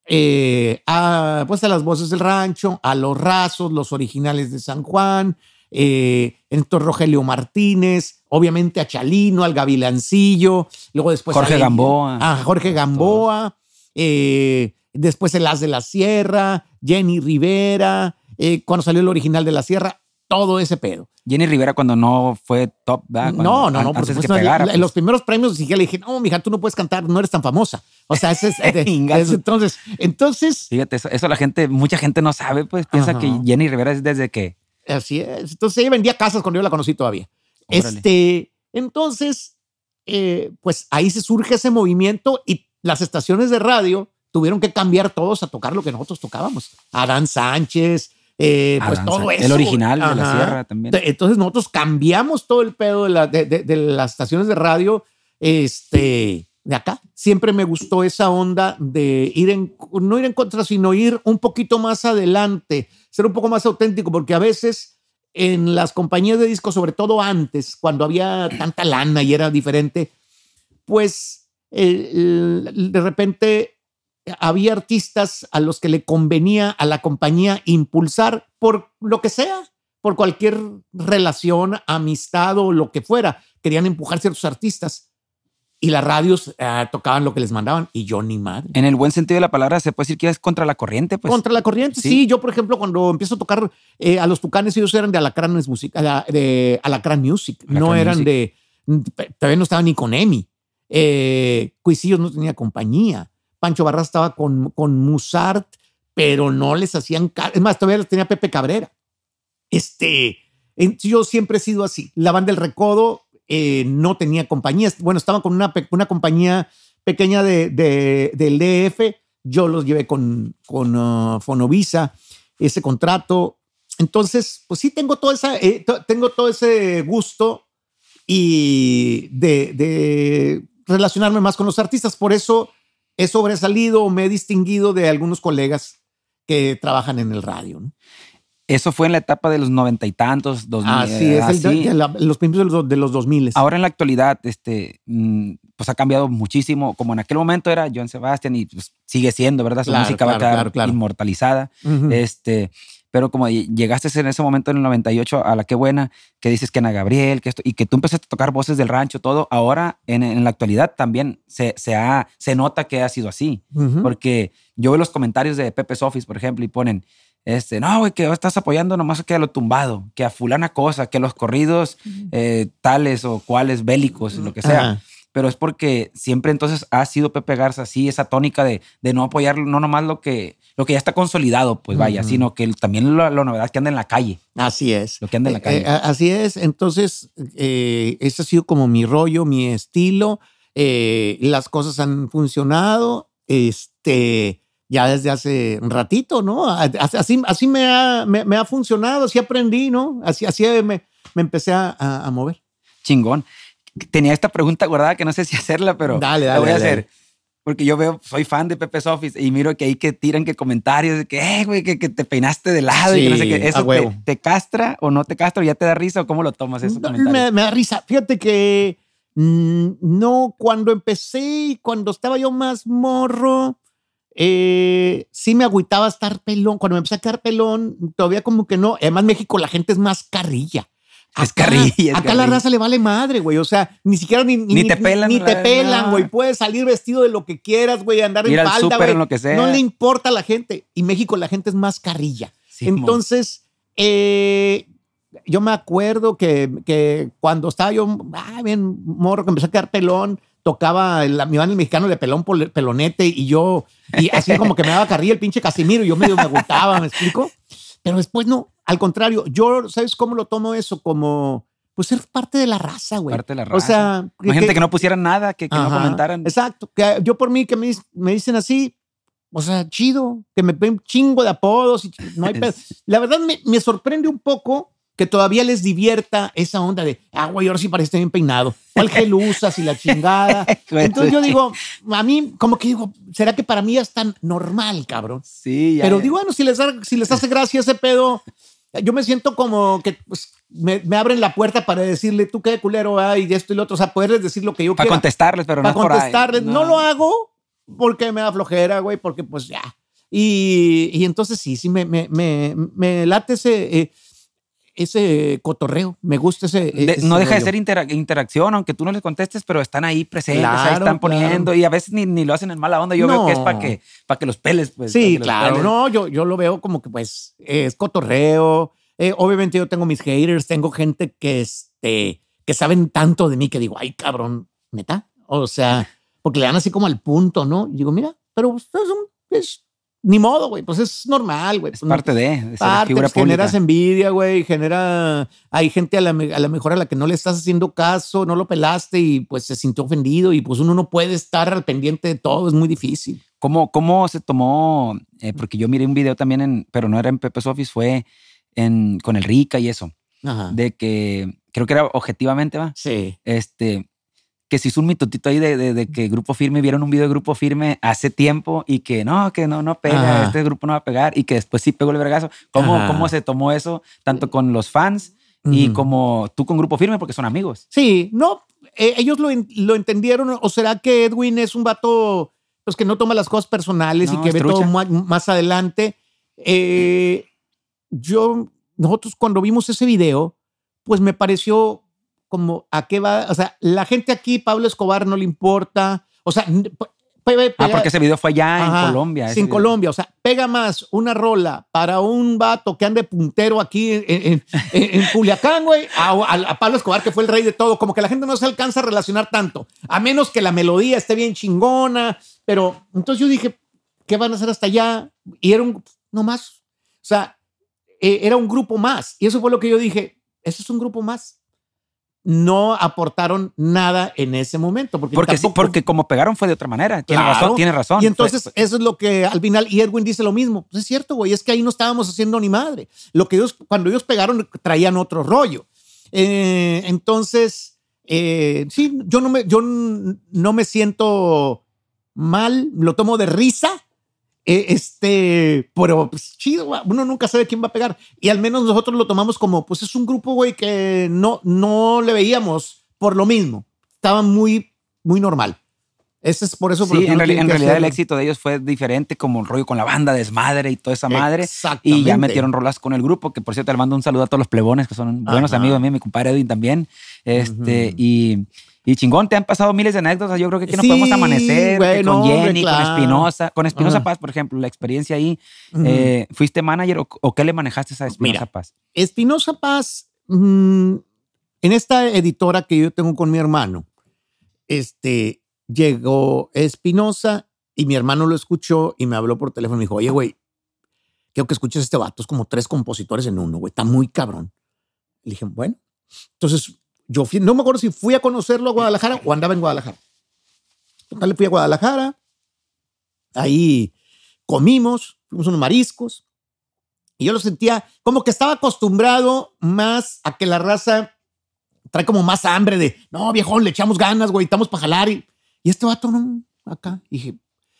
eh, a, pues a las voces del rancho, a los rasos, los originales de San Juan, eh, entonces Rogelio Martínez, obviamente a Chalino, al Gavilancillo, luego después Jorge a Gamboa. a Jorge Gamboa, eh, después el As de la Sierra, Jenny Rivera, eh, cuando salió el original de la Sierra, todo ese pedo. Jenny Rivera cuando no fue top, ¿verdad? Cuando- no, no, no, por que supuesto. pegara. en pues. los primeros premios que le dije, no, mija, tú no puedes cantar, no eres tan famosa. O sea, ese es, de- Ingazo. es- entonces, entonces, Fíjate, eso, eso la gente, mucha gente no sabe, pues piensa Ajá. que Jenny Rivera es desde que. Así es. Entonces ella vendía casas cuando yo la conocí todavía. Órale. Este, entonces, eh, pues ahí se surge ese movimiento y las estaciones de radio tuvieron que cambiar todos a tocar lo que nosotros tocábamos. Adán Sánchez, eh, pues Adán todo Sánchez, eso. el original de la. Sierra también. Entonces nosotros cambiamos todo el pedo de, la- de- de- de las estaciones de radio, este, de acá. Siempre me gustó esa onda de ir en, no ir en contra, sino ir un poquito más adelante, ser un poco más auténtico, porque a veces en las compañías de discos, sobre todo antes, cuando había tanta lana y era diferente, pues de repente había artistas a los que le convenía a la compañía impulsar por lo que sea, por cualquier relación, amistad o lo que fuera. Querían empujar ciertos artistas y las radios eh, tocaban lo que les mandaban y yo ni madre. En el buen sentido de la palabra, se puede decir que es contra la corriente, pues. Contra la corriente, sí. sí. Yo, por ejemplo, cuando empiezo a tocar eh, a los tucanes, ellos eran de Alacranes Music, de Alacrán Music, no eran Music. de. Todavía no estaban ni con Emi. Eh, Cuisillos no tenía compañía. Pancho Barras estaba con, con Musart, pero no les hacían. Es más, todavía les tenía Pepe Cabrera. Este. Yo siempre he sido así. La banda del Recodo eh, no tenía compañías. Bueno, estaban con una, una compañía pequeña de, de- del DF. Yo los llevé con, con ah, Fonovisa, ese contrato. Entonces, pues sí, tengo, toda esa, eh, tengo todo ese gusto y de, relacionarme más con los artistas. Por eso he sobresalido, me he distinguido de algunos colegas que trabajan en el radio. Eso fue en la etapa de los noventa y tantos, dos mil. Así es, el- así. de la- los principios de los, de los 2000. Ahora en la actualidad, este, mm, pues ha cambiado muchísimo. Como en aquel momento era Joan Sebastián y pues, sigue siendo, ¿verdad? Su Claro, música va a claro, quedar claro, claro. inmortalizada. Ujú. Este, pero como ll- llegaste en ese momento en el 98 a la que buena, que dices que Ana Gabriel, que esto, y que tú empezaste a tocar voces del rancho, todo, ahora en, en la actualidad también se, se, ha, se nota que ha sido así. Ujú. Porque yo veo los comentarios de Pepe Sofis, por ejemplo, y ponen, este, no, güey, que estás apoyando nomás que a lo tumbado, que a fulana cosa, que los corridos eh, tales o cuales bélicos, lo que sea. Ajá. Pero es porque siempre entonces ha sido Pepe Garza así, esa tónica de, de no apoyar no nomás lo que, lo que ya está consolidado, pues vaya, sino que también la, la novedad que anda en la calle, Así es. lo que anda en la Eh, calle. eh, así es. Entonces, eh, ese ha sido como mi rollo, mi estilo. Eh, las cosas han funcionado. Este, ya desde hace un ratito, ¿no? A- Así, así me, ha, me, me ha funcionado, así aprendí, ¿no? Así, así me, me empecé a, a- a mover. Chingón. Tenía esta pregunta guardada que no sé si hacerla, pero Dale, la dale, voy a dale, hacer. porque yo veo, soy fan de Pepe's Office y miro que ahí que tiran que comentarios de que, eh, güey, que, que te peinaste de lado y que no sé Sí, qué. a ¿Eso te, te castra o no te castra ya te da risa o cómo lo tomas esos No, me, me da risa. Fíjate que mm, no, cuando empecé cuando estaba yo más morro, eh, sí me agüitaba estar pelón. Cuando me empecé a quedar pelón, todavía como que no. Además, México la gente es más carrilla. Es carrilla, es acá la raza le vale madre, güey. O sea, ni siquiera ni, Ni te pelan, Ni, la- te pelan, no. güey. Puedes salir vestido de lo que quieras, güey. Andar Ir en al falda, güey. No le importa a la gente. Y México la gente es más carrilla. Sí. Entonces, eh, yo me acuerdo que, que cuando estaba yo, ah, bien morro, que empecé a quedar pelón, tocaba el, mi banda el mexicano de pelón pol- pelonete y yo, y así como que me daba carrilla el pinche Casimiro y yo medio me agotaba, ¿me explico? Pero después no, al contrario, yo, ¿sabes cómo lo tomo eso? Como, pues ser parte de la raza, güey. Parte de la O raza. sea, Imagínate que, no pusieran nada, que, que no Ajá, comentaran. Exacto. Que yo por mí que me, me dicen así, o sea, chido, que me ven chingo de apodos y no hay pedo. La verdad me, me sorprende un poco que todavía les divierta esa onda de, ah, güey, ahora sí parece bien peinado. ¿Cuál gel usas y la chingada? Entonces yo digo, a mí como que digo, ¿será que para mí ya es tan normal, cabrón? Sí, ya. Pero digo, bueno, si les, da- si les hace gracia ese pedo, yo me siento como que pues, me, me abren la puerta para decirle, tú qué culero hay, y esto y lo otro, o sea, poderles decir lo que yo para quiera contestarles, pero no para es por ahí. contestarles. No. lo hago porque me da flojera, güey, porque pues ya. Y, y entonces sí, sí, me, me, me, me late ese, eh, ese cotorreo. Me gusta ese. De- no deja de ser intera- interacción, aunque tú no les contestes, pero están ahí presentes, ahí están poniendo claro. y a veces ni, ni lo hacen en mala onda. Yo veo que es para que, para que los peles, pues. Sí, claro. peles. No, yo, yo lo veo como que pues es cotorreo. Eh, obviamente yo tengo mis haters, tengo gente que, este, que saben tanto de mí que digo, ay, cabrón, neta. O sea, porque le dan así como al punto, ¿no? Y digo, mira, pero es, un- es- ni modo, güey, pues es normal, güey. Es pues, parte de, de ser parte, figura pues, generas envidia, güey, genera, hay gente a la, a la mejor a la que no le estás haciendo caso, no lo pelaste y pues se sintió ofendido y pues uno no puede estar al pendiente de todo, es muy difícil. ¿Cómo, cómo se tomó? eh, porque yo miré un video también, en, pero no era en Pepe's Office, fue en, con el Rica y eso, Ajá. de que creo que era objetivamente, ¿va? sí. Este, que se hizo un mitotito ahí de, de- de que Grupo Firme, vieron un video de Grupo Firme hace tiempo y que no, que no, no pega, Ajá. este grupo no va a pegar y que después sí pegó el vergazo. ¿Cómo, Ajá. cómo se tomó eso, tanto con los fans y como tú con Grupo Firme, porque son amigos? Sí, no, eh, ellos lo, lo entendieron, o será que Edwin es un vato pues, que no toma las cosas personales y No, que es ve todo ma- más, adelante. Eh, yo, nosotros cuando vimos ese video, pues me pareció como a qué va, o sea, la gente aquí, Pablo Escobar no le importa, o sea, n- pe- pe- Ah, pega- porque ese video fue allá Ajá, en Colombia. En. Colombia. O sea, pega más una rola para un vato que ande puntero aquí en, en- en- en Culiacán, güey, a Pablo Escobar, que fue el rey de todo. Como que la gente no se alcanza a relacionar tanto, a menos que la melodía esté bien chingona. Pero entonces yo dije, ¿qué van a hacer hasta allá? Y era un, no más. O sea, eh, era un grupo más. Y eso fue lo que yo dije, eso es un grupo más. No aportaron nada en ese momento. Porque, Porque, sí, tampoco- porque como pegaron fue de otra manera. Tiene Claro. razón, tiene razón. y entonces Fue- eso es lo que al final, y Edwin dice lo mismo. Pues es cierto, güey, es que ahí no estábamos haciendo ni madre. Lo que ellos, cuando ellos pegaron, traían otro rollo. Eh, entonces, eh, sí, yo no me, yo no me siento mal, lo tomo de risa. Eh, este, pero pues, chido, uno nunca sabe quién va a pegar. Y al menos nosotros lo tomamos como, pues es un grupo, güey, que no, no le veíamos por lo mismo. Estaba muy, muy normal. Ese es por eso. por Sí, en, reali- realidad el éxito de ellos fue diferente, como un rollo con la banda, desmadre y toda esa madre. Y ya metieron rolas con el grupo, que por cierto le mando un saludo a todos los plebones, que son buenos Ajá. amigos míos, mi compadre Edwin también. Este, y, y chingón, te han pasado miles de anécdotas. Yo creo que aquí nos Sí, podemos amanecer güey, que no, con Jenny, claro. con Espinosa. Con Espinosa. Paz, por ejemplo, la experiencia ahí. Eh, ¿Fuiste manager o, o qué le manejaste a Espinosa. Paz? Espinosa Paz, mm, en esta editora que yo tengo con mi hermano, este, llegó Espinosa y mi hermano lo escuchó y me habló por teléfono y me dijo, oye, güey, quiero que escuches este vato, es como tres compositores en uno, güey, está muy cabrón. Le dije, bueno, entonces yo fui, no me acuerdo si fui a conocerlo a Guadalajara o andaba en Guadalajara. Total, le fui a Guadalajara, ahí comimos, fuimos unos mariscos, y yo lo sentía como que estaba acostumbrado más a que la raza trae como más hambre de, no, viejón, le echamos ganas, güey, estamos para jalar. Y, y este vato no, acá. Y dije,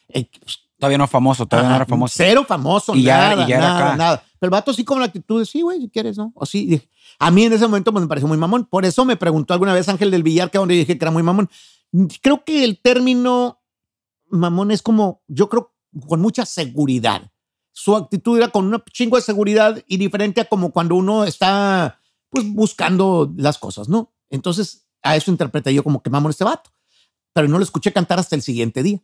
eh, pues, Todavía no famoso, todavía no era famoso. Cero famoso, Y ya- nada, y ya era nada, acá. nada. Pero el vato sí con la actitud de, sí, güey, si quieres, ¿no? O sí. dije, a mí en ese momento pues, me pareció muy mamón. Por eso me preguntó alguna vez Ángel del Villar, que donde dije que era muy mamón. Creo que el término mamón es como, yo creo, con mucha seguridad. Su actitud era con un chingo de seguridad y diferente a como cuando uno está, pues, buscando las cosas, ¿no? Entonces, a eso interpreté yo como que mamón este vato. Pero no lo escuché cantar hasta el siguiente día.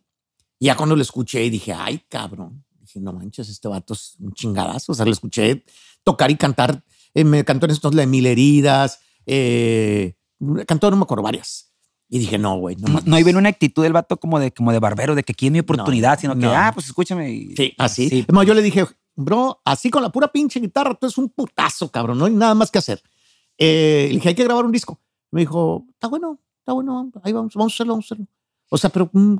Ya cuando lo escuché dije, ay, cabrón. Dije, no manches, este vato es un chingadazo. O sea, lo escuché tocar y cantar. Eh, me cantó en estos de Mil Heridas. Eh, cantó, no me acuerdo, varias. Y dije, no, güey, no No, no hay bien una actitud del vato como de, como de barbero, de que aquí es mi oportunidad, sino que, no. ah, pues escúchame. y- Sí, así. Sí. Yo le dije, bro, así con la pura pinche guitarra, tú es un putazo, cabrón. No hay nada más que hacer. Eh, le dije, hay que grabar un disco. Me dijo, está bueno, está bueno, ahí vamos, vamos a hacerlo, vamos a hacerlo. O sea, pero mm,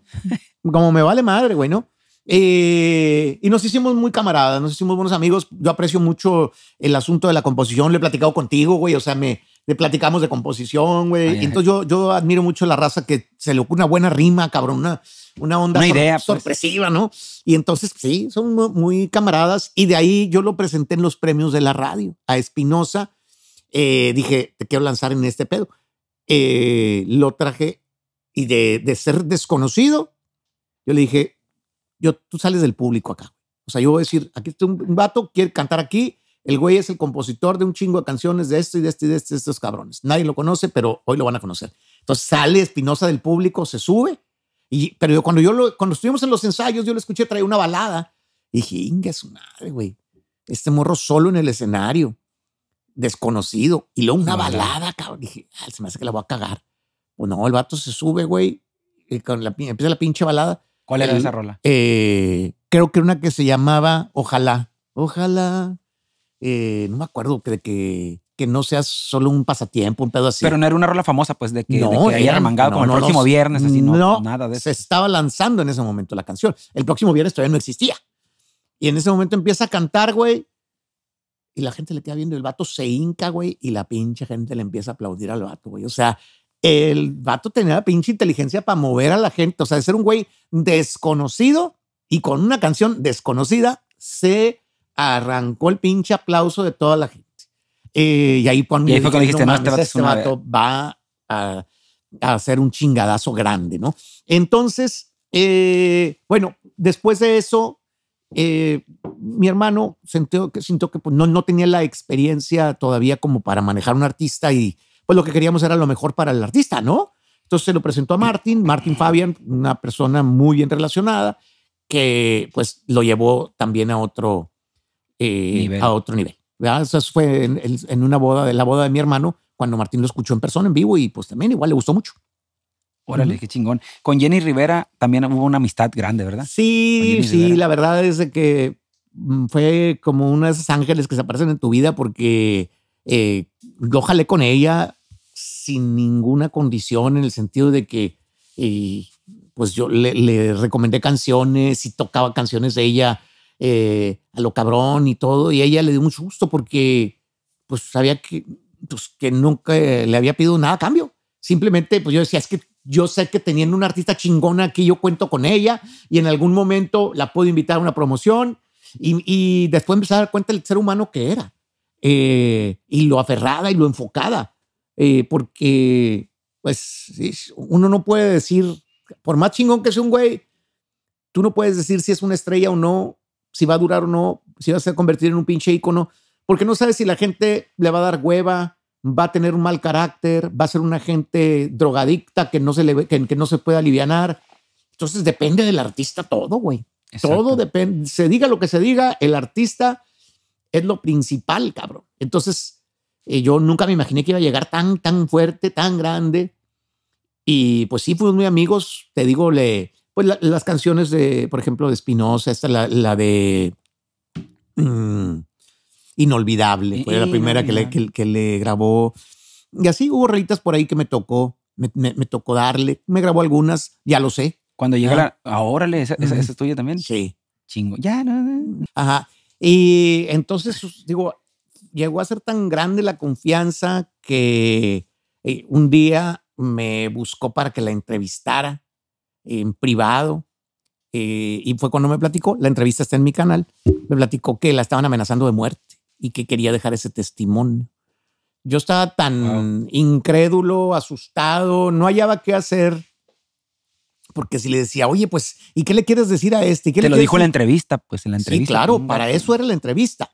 como me vale madre, güey, ¿no? Eh, y nos hicimos muy camaradas, nos hicimos buenos amigos. Yo aprecio mucho el asunto de la composición. Le he platicado contigo, güey. O sea, me le platicamos de composición, güey. Entonces yo, yo admiro mucho la raza que se le ocurre una buena rima, cabrón, una, una onda Una sor- idea, pues. sorpresiva, ¿no? Y entonces, sí, son mu- muy camaradas. Y de ahí yo lo presenté en los premios de la radio a Espinosa. Eh, dije, te quiero lanzar en este pedo. Eh, lo traje y de, de ser desconocido, yo le dije, yo, tú sales del público acá. O sea, yo voy a decir, aquí está un, un vato, quiere cantar aquí. El güey es el compositor de un chingo de canciones de esto y de este y de este, de estos cabrones. Nadie lo conoce, pero hoy lo van a conocer. Entonces sale Espinosa del público, se sube. Y, pero yo, cuando yo lo, cuando estuvimos en los ensayos, yo lo escuché traer una balada. Y dije, inga su madre, güey. Este morro solo en el escenario, desconocido. Y luego una balada. cabrón. Dije, ah, se me hace que la voy a cagar. Pues no, el vato se sube, güey. y con la, empieza la pinche balada. ¿Cuál era El- esa rola? Eh, creo que era una que se llamaba Ojalá. Ojalá. eh, no me acuerdo que, que, que no seas solo un pasatiempo, un pedo así. Pero no era una rola famosa, pues, de que, de que haya remangado no, como no, el próximo no, viernes, así, no, no, nada de eso. Se estaba lanzando en ese momento la canción. El próximo viernes todavía no existía. Y en ese momento empieza a cantar, güey. Y la gente le queda viendo. El vato se hinca, güey. Y la pinche gente le empieza a aplaudir al vato, güey. O sea, el vato tenía la pinche inteligencia para mover a la gente. O sea, de ser un güey desconocido y con una canción desconocida, se arrancó el pinche aplauso de toda la gente. Eh, y ahí, cuando Y ahí fue cuando dijiste, no, este mames, vato es una vato va a, a hacer un chingadazo grande, ¿no? Entonces, eh, bueno, después de eso, eh, mi hermano sintió que, sintió que pues, no, no tenía la experiencia todavía como para manejar un artista y pues lo que queríamos era lo mejor para el artista, ¿no? Entonces se lo presentó a Martin, Martin Fabian, una persona muy bien relacionada, que pues lo llevó también a otro, eh, Nivel. a otro nivel. ¿verdad? Eso fue en, en- en una boda, de la boda de mi hermano, cuando Martín lo escuchó en persona, en vivo, y pues también igual le gustó mucho. Órale, qué chingón. Con Jenny Rivera también hubo una amistad grande, ¿verdad? Sí, sí, Rivera. la verdad es que mm, fue como una de esas ángeles que se aparecen en tu vida porque eh, yo jalé con ella sin ninguna condición en el sentido de que eh, pues yo le, recomendé canciones y tocaba canciones de ella eh, a lo cabrón y todo y ella le dio mucho gusto porque pues sabía que, pues, que nunca le había pedido nada a cambio. Simplemente pues yo decía, es que yo sé que teniendo una artista chingona aquí yo cuento con ella y en algún momento la puedo invitar a una promoción y, y después empezar a dar cuenta del ser humano que era eh, y lo aferrada y lo enfocada eh, porque pues uno no puede decir por más chingón que sea un güey tú no puedes decir si es una estrella o no si va a durar o no si va a ser convertir en un pinche ícono porque no sabes si la gente le va a dar hueva va a tener un mal carácter, va a ser una gente drogadicta que no se le que, que no se puede alivianar. Entonces depende del artista todo, güey. Exacto. Todo depende, se diga lo que se diga, el artista es lo principal, cabrón. Entonces, eh, yo nunca me imaginé que iba a llegar tan, tan fuerte, tan grande. Y pues sí, fuimos muy amigos. Te digo, le, pues la- las canciones de, por ejemplo, de Spinoza, esta, la, la de mm, Inolvidable, fue la primera que le, que, que le grabó. Y así hubo rolitas por ahí que me tocó, me, me- me tocó darle. Me grabó algunas, ya lo sé. Cuando llega Ah. la. Ah, órale, esa, esa- esa es tuya también. Sí. Chingo. Ya, no, no. Ajá. Y entonces, pues, digo, llegó a ser tan grande la confianza que eh, un día me buscó para que la entrevistara en privado. eh, y fue cuando me platicó, la entrevista está en mi canal, me platicó que la estaban amenazando de muerte y que quería dejar ese testimonio. Yo estaba tan incrédulo, asustado, no hallaba qué hacer. Porque si le decía, oye, pues, ¿y qué le quieres decir a este? ¿Y qué Te le lo dijo en la decir?" entrevista, pues en la Sí, entrevista. claro, Mm, para eso era la entrevista.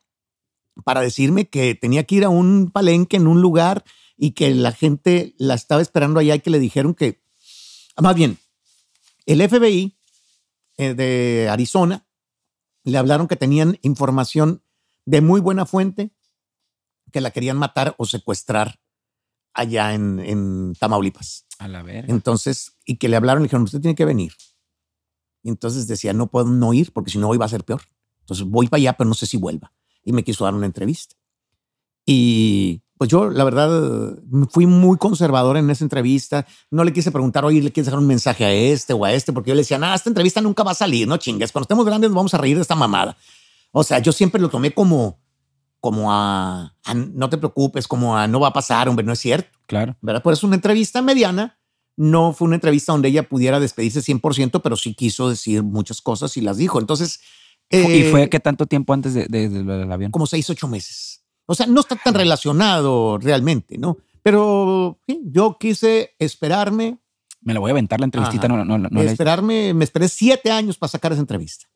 Para decirme que tenía que ir a un palenque en un lugar y que la gente la estaba esperando allá y que le dijeron que, más bien, el FBI eh, de Arizona le hablaron que tenían información de muy buena fuente que la querían matar o secuestrar allá en, en Tamaulipas. A la verga. Entonces, y que le hablaron y dijeron, usted tiene que venir. Y entonces decía, no puedo no ir porque si no hoy va a ser peor. Entonces voy para allá, pero no sé si vuelva. Y me quiso dar una entrevista. Y pues yo, la verdad, fui muy conservador en esa entrevista. No le quise preguntar, oye, ¿le quieres dejar un mensaje a este o a este? Porque yo le decía, nada, esta entrevista nunca va a salir, no chingues. Cuando estemos grandes nos vamos a reír de esta mamada. O sea, yo siempre lo tomé como, como a, a no te preocupes, como a no va a pasar, hombre, no es cierto. Claro. ¿verdad? Por eso una entrevista mediana. No fue una entrevista donde ella pudiera despedirse 100%, pero sí quiso decir muchas cosas y las dijo. Entonces, ¿Y eh, fue qué tanto tiempo antes de, de- de del avión? como seis, ocho meses. O sea, no está tan relacionado realmente, ¿no? Pero sí, yo quise esperarme, Me la voy a aventar la entrevistita. Ajá. No, no, no, no esperarme, me esperé siete años para sacar esa entrevista.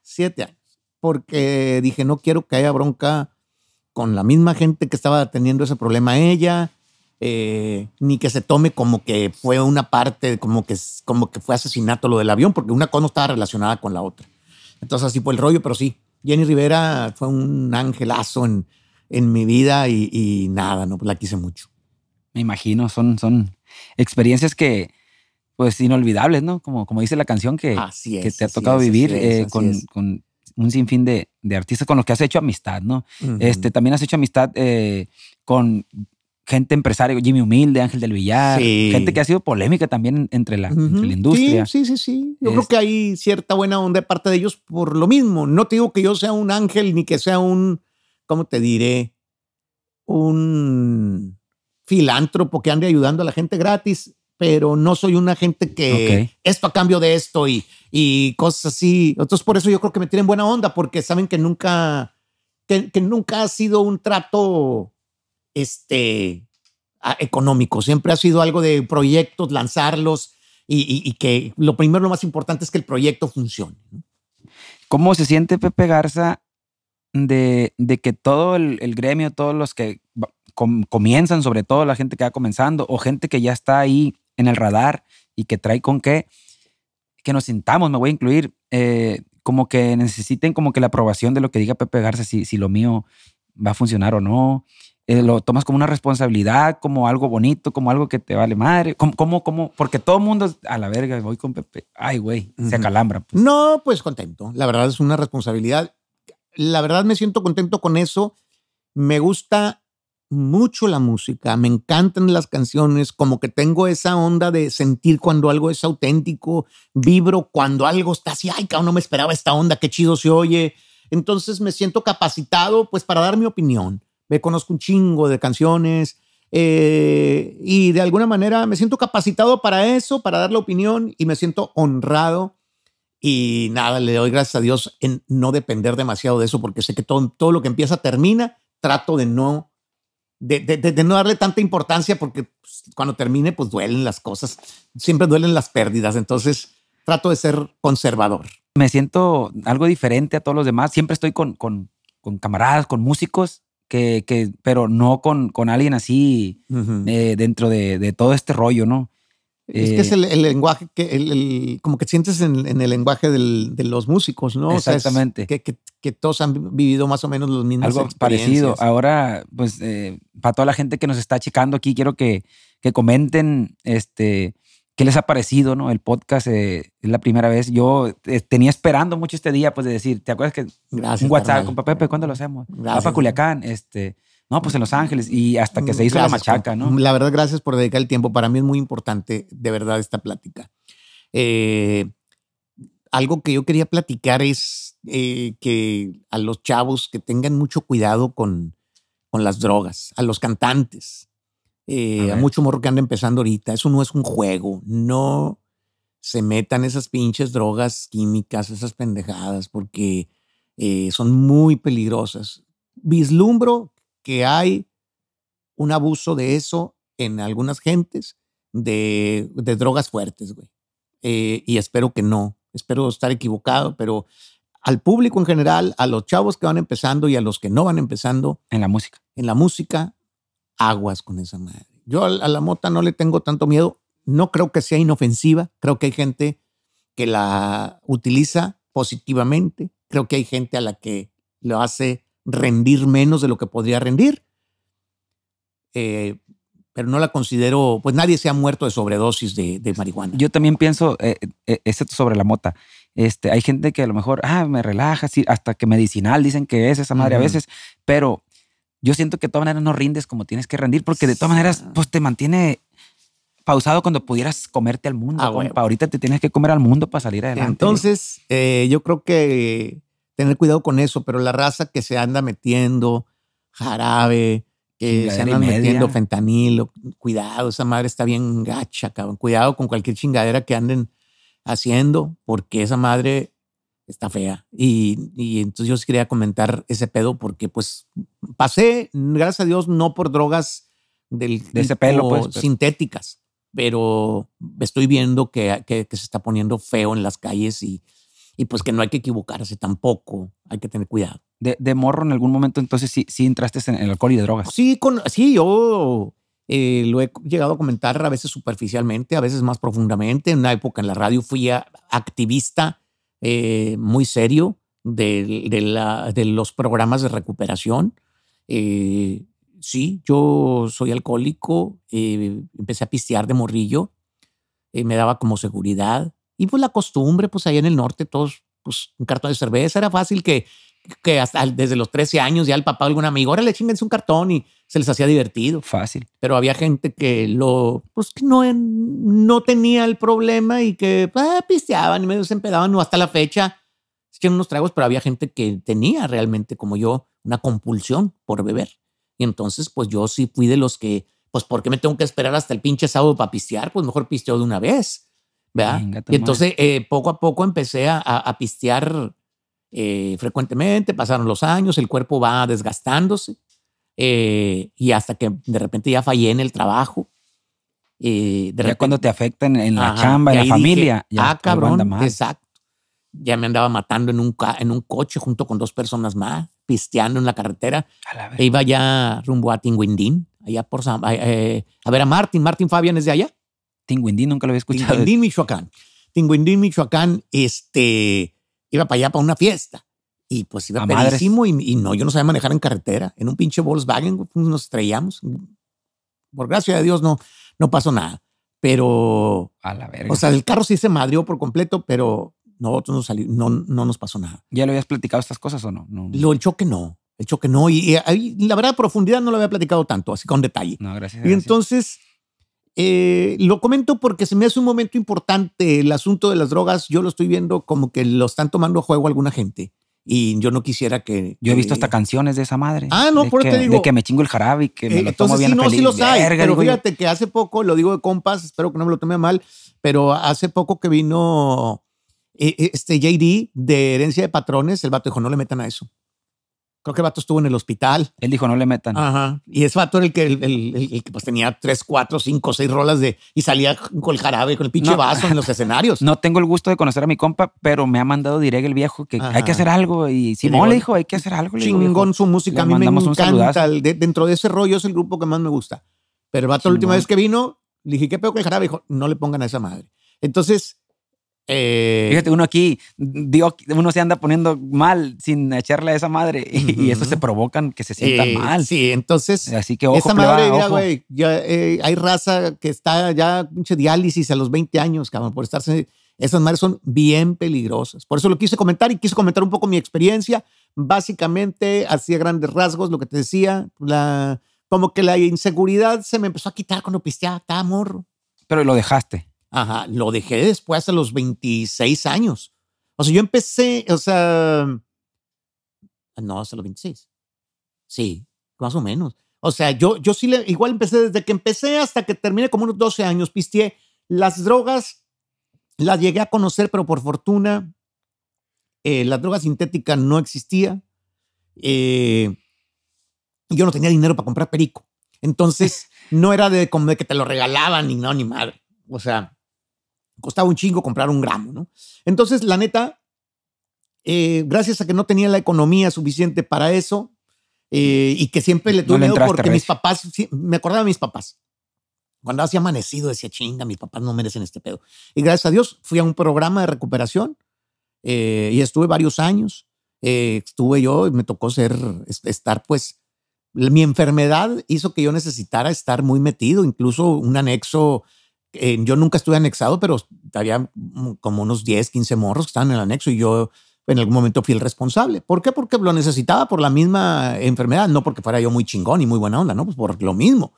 Siete años. Porque dije, no quiero que haya bronca con la misma gente que estaba teniendo ese problema ella, eh, ni que se tome como que fue una parte, como que, como que fue asesinato lo del avión, porque una cosa no estaba relacionada con la otra. Entonces así fue el rollo, pero sí, Jenny Rivera fue un angelazo en, en mi vida y, y nada, no, pues la quise mucho. Me imagino, son, son experiencias que, pues, inolvidables, ¿no? Como, como dice la canción que, Así es. que te ha tocado vivir es, eh, con un sinfín de, de artistas con los que has hecho amistad, ¿no? Este, también has hecho amistad eh, con gente empresaria, Jimmy Humilde, Ángel del Villar, Sí. gente que ha sido polémica también entre la, entre Ujú. la industria. Sí, sí, sí, sí. Yo Es- creo que hay cierta buena onda de parte de ellos por lo mismo. No te digo que yo sea un ángel ni que sea un, ¿cómo te diré? Un filántropo que ande ayudando a la gente gratis, pero no soy una gente que esto a cambio de esto y, y cosas así. Entonces, por eso yo creo que me tienen buena onda, porque saben que nunca, que, que nunca ha sido un trato este, a- económico. Siempre ha sido algo de proyectos, lanzarlos y, y- y que lo primero, lo más importante es que el proyecto funcione. ¿Cómo se siente Pepe Garza de, de que todo el, el gremio, todos los que comienzan, sobre todo la gente que va comenzando, o gente que ya está ahí en el radar y que trae con qué, que nos sintamos, me voy a incluir, eh, como que necesiten como que la aprobación de lo que diga Pepe Garza, si, si lo mío va a funcionar o no. Eh, lo tomas como una responsabilidad, como algo bonito, como algo que te vale madre. ¿Cómo, cómo, cómo? Porque todo el mundo, a la verga, voy con Pepe. Ay, güey, se acalambra. pues. No, pues contento. La verdad es una responsabilidad. La verdad me siento contento con eso. Me gusta mucho la música, me encantan las canciones, como que tengo esa onda de sentir cuando algo es auténtico, vibro cuando algo está así, ay, cabrón, no me esperaba esta onda, qué chido se oye. Entonces me siento capacitado pues para dar mi opinión. Me conozco un chingo de canciones eh, y de alguna manera me siento capacitado para eso, para dar la opinión y me siento honrado y nada, le doy gracias a Dios en no depender demasiado de eso, porque sé que todo, todo lo que empieza termina. Trato de no, de, de- de- de no darle tanta importancia, porque pues, cuando termine, pues duelen las cosas. Siempre duelen las pérdidas. Entonces, trato de ser conservador. me siento algo diferente a todos los demás. Siempre estoy con, con, con camaradas, con músicos, que, que, pero no con, con alguien así eh, dentro de, de todo este rollo, ¿no? Es eh, que es el, el lenguaje, que el, el- como que sientes en, en el lenguaje del- de los músicos, ¿no? O sea, es Exactamente. que, que- que todos han vivido más o menos los mismos Algo parecido. Ahora, pues, eh, para toda la gente que nos está checando aquí, quiero que, que comenten este, qué les ha parecido, ¿no? El podcast eh, es la primera vez. Yo eh, tenía esperando mucho este día, pues, de decir, ¿te acuerdas que Gracias. un WhatsApp carnal. con Pepe, ¿cuándo lo hacemos? Gracias. Para Culiacán, este, no, pues en Los Ángeles, y hasta que se hizo la machaca. ¿no? La verdad, gracias por dedicar el tiempo. Para mí es muy importante, de verdad, esta plática. Eh, algo que yo quería platicar es eh, que a los chavos que tengan mucho cuidado con, con las drogas, a los cantantes, eh, A a, mucho morro que anda empezando ahorita. Eso no es un juego. No, se metan esas pinches drogas químicas, esas pendejadas, porque son muy peligrosas. Vislumbro que hay un abuso de eso en algunas gentes de, de drogas fuertes, güey. Eh, y espero que no, espero estar equivocado, pero al público en general, a los chavos que van empezando y a los que no van empezando En la música. en la música, aguas con esa madre. Yo a a la mota no le tengo tanto miedo. No creo que sea inofensiva. Creo que hay gente que la utiliza positivamente. Creo que hay gente a la que lo hace rendir menos de lo que podría rendir. Eh, pero no la considero, pues nadie se ha muerto de sobredosis de, de marihuana. Yo también pienso, eh, eh, excepto sobre la mota, este, hay gente que a lo mejor, ah, me relaja, sí, hasta que medicinal dicen que es esa madre a veces, pero yo siento que de todas maneras no rindes como tienes que rendir, porque de todas maneras, pues te mantiene pausado cuando pudieras comerte al mundo. Ah, huevo. Ahorita te tienes que comer al mundo para salir adelante. Entonces, eh, yo creo que tener cuidado con eso, pero la raza que se anda metiendo jarabe, que se andan metiendo fentanilo, cuidado, esa madre está bien gacha, cabrón. Cuidado con cualquier chingadera que anden haciendo, porque esa madre está fea. Y, y entonces yo sí quería comentar ese pedo, porque pues pasé, gracias a Dios, no por drogas del De ese tipo pelo, pues, pero- sintéticas, pero estoy viendo que, que- que se está poniendo feo en las calles y, y pues que no hay que equivocarse tampoco, hay que tener cuidado. De, de morro en algún momento, entonces sí, sí entraste en el alcohol y de drogas. Sí, con, sí yo eh, lo he llegado a comentar a veces superficialmente, a veces más profundamente. En una época en la radio fui activista eh, muy serio de, de la- de los programas de recuperación. Eh, sí, yo soy alcohólico, eh, empecé a pistear de morrillo, eh, me daba como seguridad. Y pues la costumbre, pues allá en el norte, todos, pues un cartón de cerveza, era fácil que, que hasta desde los 13 años ya el papá o algún amigo, ahora le chinguense un cartón y se les hacía divertido. Fácil. Pero había gente que lo, pues que no, no tenía el problema y que ah, pisteaban y medio se empedaban, no hasta la fecha, se echaban unos tragos, pero había gente que tenía realmente, como yo, una compulsión por beber. Y entonces, pues yo sí fui de los que, pues, ¿por qué me tengo que esperar hasta el pinche sábado para pistear? Pues mejor pisteo de una vez, ¿verdad? Venga, tu y entonces, eh, poco a poco empecé a, a- pistear eh, frecuentemente, pasaron los años, el cuerpo va desgastándose eh, y hasta que de repente ya fallé en el trabajo. eh, de ya repente- cuando te afecta en, en la Ajá, chamba, en la dije, familia. ya ah, cabrón, exacto. Ya me andaba matando en un, en un coche junto con dos personas más, pisteando en la carretera. A la E iba ya rumbo a Tinguindín, allá por San- eh, eh, a ver a Martín. Martín Fabián es de allá. Tinguindín nunca lo había escuchado. Tinguindín, Michoacán. Tinguindín, Michoacán, este, iba para allá para una fiesta. Y pues iba pedísimo y, y no, yo no sabía manejar en carretera. En un pinche Volkswagen pues, nos estrellamos. Por gracia de Dios no, no pasó nada. Pero, A la verga. o sea, el carro sí se madrió por completo, pero nosotros no, sali- no, no nos pasó nada. ¿Ya lo habías platicado estas cosas o no? No, no. Lo, el choque no, el choque no. Y, y ahí, la verdad, profundidad no lo había platicado tanto, así con detalle. No, gracias. Y gracias. entonces, eh, lo comento porque se me hace un momento importante. El asunto de las drogas, yo lo estoy viendo como que lo están tomando a juego alguna gente. Y yo no quisiera que. Yo he visto hasta canciones de esa madre. Ah, no, por eso que, te digo. De que me chingo el jarabe y que me Eh, lo tomo entonces, bien sí, no, sí feliz. los hay. Verga, pero yo. fíjate que hace poco, lo digo de compas, espero que no me lo tome mal, pero hace poco que vino eh, este JD de herencia de patrones, el vato dijo: no le metan a eso. Creo que el vato estuvo en el hospital. Él dijo, no le metan. Ajá. Y ese vato era el que, el, el- el- el que pues tenía tres, cuatro, cinco, seis rolas de. Y salía con el jarabe, con el pinche No. vaso en los escenarios. No tengo el gusto de conocer a mi compa, pero me ha mandado direct el viejo que Ajá. hay que hacer algo. Y Simón le dijo, hay que hacer algo. digo, Chingón su música. A mí me encanta. de- dentro de ese rollo es el grupo que más me gusta. Pero el vato, la última vez que vino, le dije, ¿qué pedo con el jarabe? Dijo, no le pongan a esa madre. Entonces, eh, Fíjate, uno aquí, dio- uno se anda poniendo mal sin echarle a esa madre y, y eso se provocan que se sienta eh, mal. Sí, entonces. Así que ojo, esa pleba, madre, mira, ojo. güey, ya eh, hay raza que está ya pinche diálisis a los 20 años, cabrón, por estarse. Esas madres son bien peligrosas. Por eso lo quise comentar y quise comentar un poco mi experiencia. Básicamente, así a grandes rasgos, lo que te decía, la, como que la inseguridad se me empezó a quitar cuando pisteaba, estaba morro. Pero lo dejaste. Ajá, lo dejé después a los 26 años. O sea, yo empecé, o sea, no, hasta los 26. Sí, más o menos. O sea, yo, yo sí, le, igual empecé desde que empecé hasta que terminé como unos 12 años, pisteé. Las drogas La llegué a conocer, pero por fortuna eh, la droga sintética no existía. Eh, yo no tenía dinero para comprar perico. Entonces, no era de, como de que te lo regalaban ni no, ni madre. O sea, costaba un chingo comprar un gramo, ¿no? Entonces, la neta, eh, gracias a que no tenía la economía suficiente para eso eh, y que siempre le tuve No le miedo porque mis papás, sí, me acordaba de mis papás. Cuando hacía amanecido decía, chinga, mis papás no merecen este pedo. Y gracias a Dios fui a un programa de recuperación eh, y estuve varios años. Eh, estuve yo, y me tocó ser, es- estar pues, mi enfermedad hizo que yo necesitara estar muy metido, incluso un anexo. Eh, yo nunca estuve anexado, pero había como unos 10, 15 morros que estaban en el anexo y yo en algún momento fui el responsable. ¿Por qué? Porque lo necesitaba por la misma enfermedad, no porque fuera yo muy chingón y muy buena onda, no, pues por lo mismo,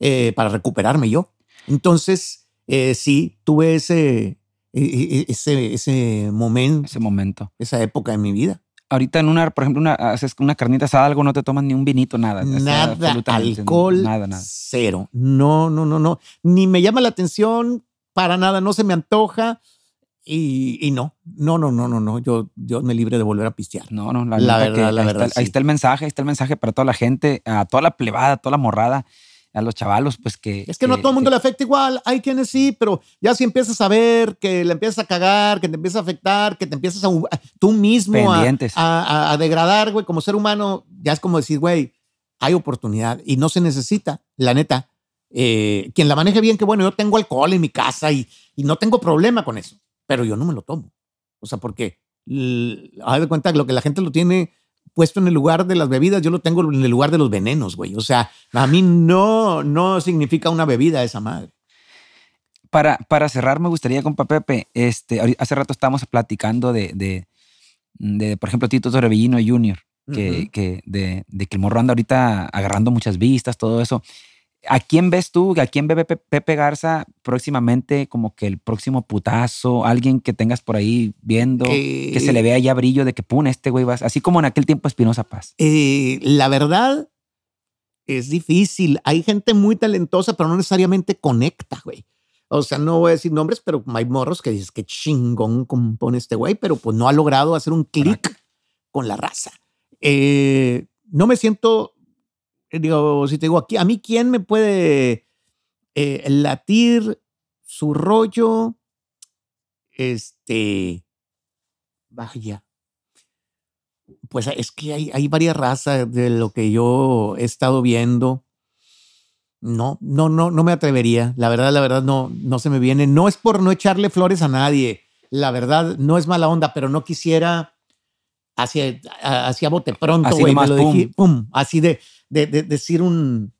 eh, para recuperarme yo. Entonces, eh, sí, tuve ese, e- e- ese, ese momento, Ese momento. esa época en mi vida. Ahorita en una, por ejemplo, una, haces una carnita asada, algo, no te tomas ni un vinito, nada. Nada, alcohol, Nada, nada. cero. No, no, no, no. Ni me llama la atención para nada, no se me antoja. Y, y no, no, no, no, no, no. Yo, Dios me libre de volver a pistear. No, no, la, La verdad, que la ahí, verdad, está, ahí sí. está el mensaje, ahí está el mensaje para toda la gente, a toda la plebada, a toda la morrada, a los chavalos, pues que. Es que no a todo el mundo le afecta igual. Hay quienes sí, pero ya si empiezas a ver que le empiezas a cagar, que te empieza a afectar, que te empiezas a tú mismo a, degradar, güey, como ser humano, ya es como decir, güey, hay oportunidad y no se necesita, la neta. Eh, quien la maneje bien, que bueno, yo tengo alcohol en mi casa y, y no tengo problema con eso, pero yo no me lo tomo. O sea, porque haz de cuenta lo que la gente lo tiene puesto en el lugar de las bebidas, yo lo tengo en el lugar de los venenos, güey. O sea, a mí no, no significa una bebida esa madre. Para, para cerrar, me gustaría, compa Pepe, este, hace rato estábamos platicando de, de, de, por ejemplo, Tito Torrevillino Jr., que, que de, de que el morro anda ahorita agarrando muchas vistas, todo eso. ¿A quién ves tú? ¿A quién ve Pepe, Garza próximamente como que el próximo putazo? Alguien que tengas por ahí viendo, Que- que se le vea ya brillo de que pone este güey vas. Así como en aquel tiempo Espinosa Paz. Eh, la verdad es difícil. Hay gente muy talentosa, pero no necesariamente conecta, güey. O sea, no voy a decir nombres, pero hay morros que dices que chingón compone este güey, pero pues no ha logrado hacer un clic con la raza. Eh, no me siento, digo, si te digo aquí, a mí quién me puede eh, latir su rollo, este, vaya. Pues es que hay, hay varias razas de lo que yo he estado viendo. No, no, no, no me atrevería. La verdad, la verdad, no, no se me viene. No es por no echarle flores a nadie. La verdad, no es mala onda, pero no quisiera hacia, hacia bote pronto, Así güey. Me nomás, lo pum. dije, pum, así de, de, de decir un,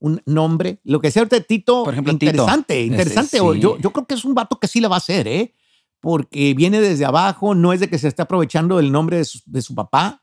un nombre. Lo que sea ahorita Tito, Por ejemplo, Tito. interesante, Ese, interesante. sí. Yo, yo creo que es un vato que sí la va a hacer, ¿eh? Porque viene desde abajo, no es de que se esté aprovechando del nombre de su, de su papá.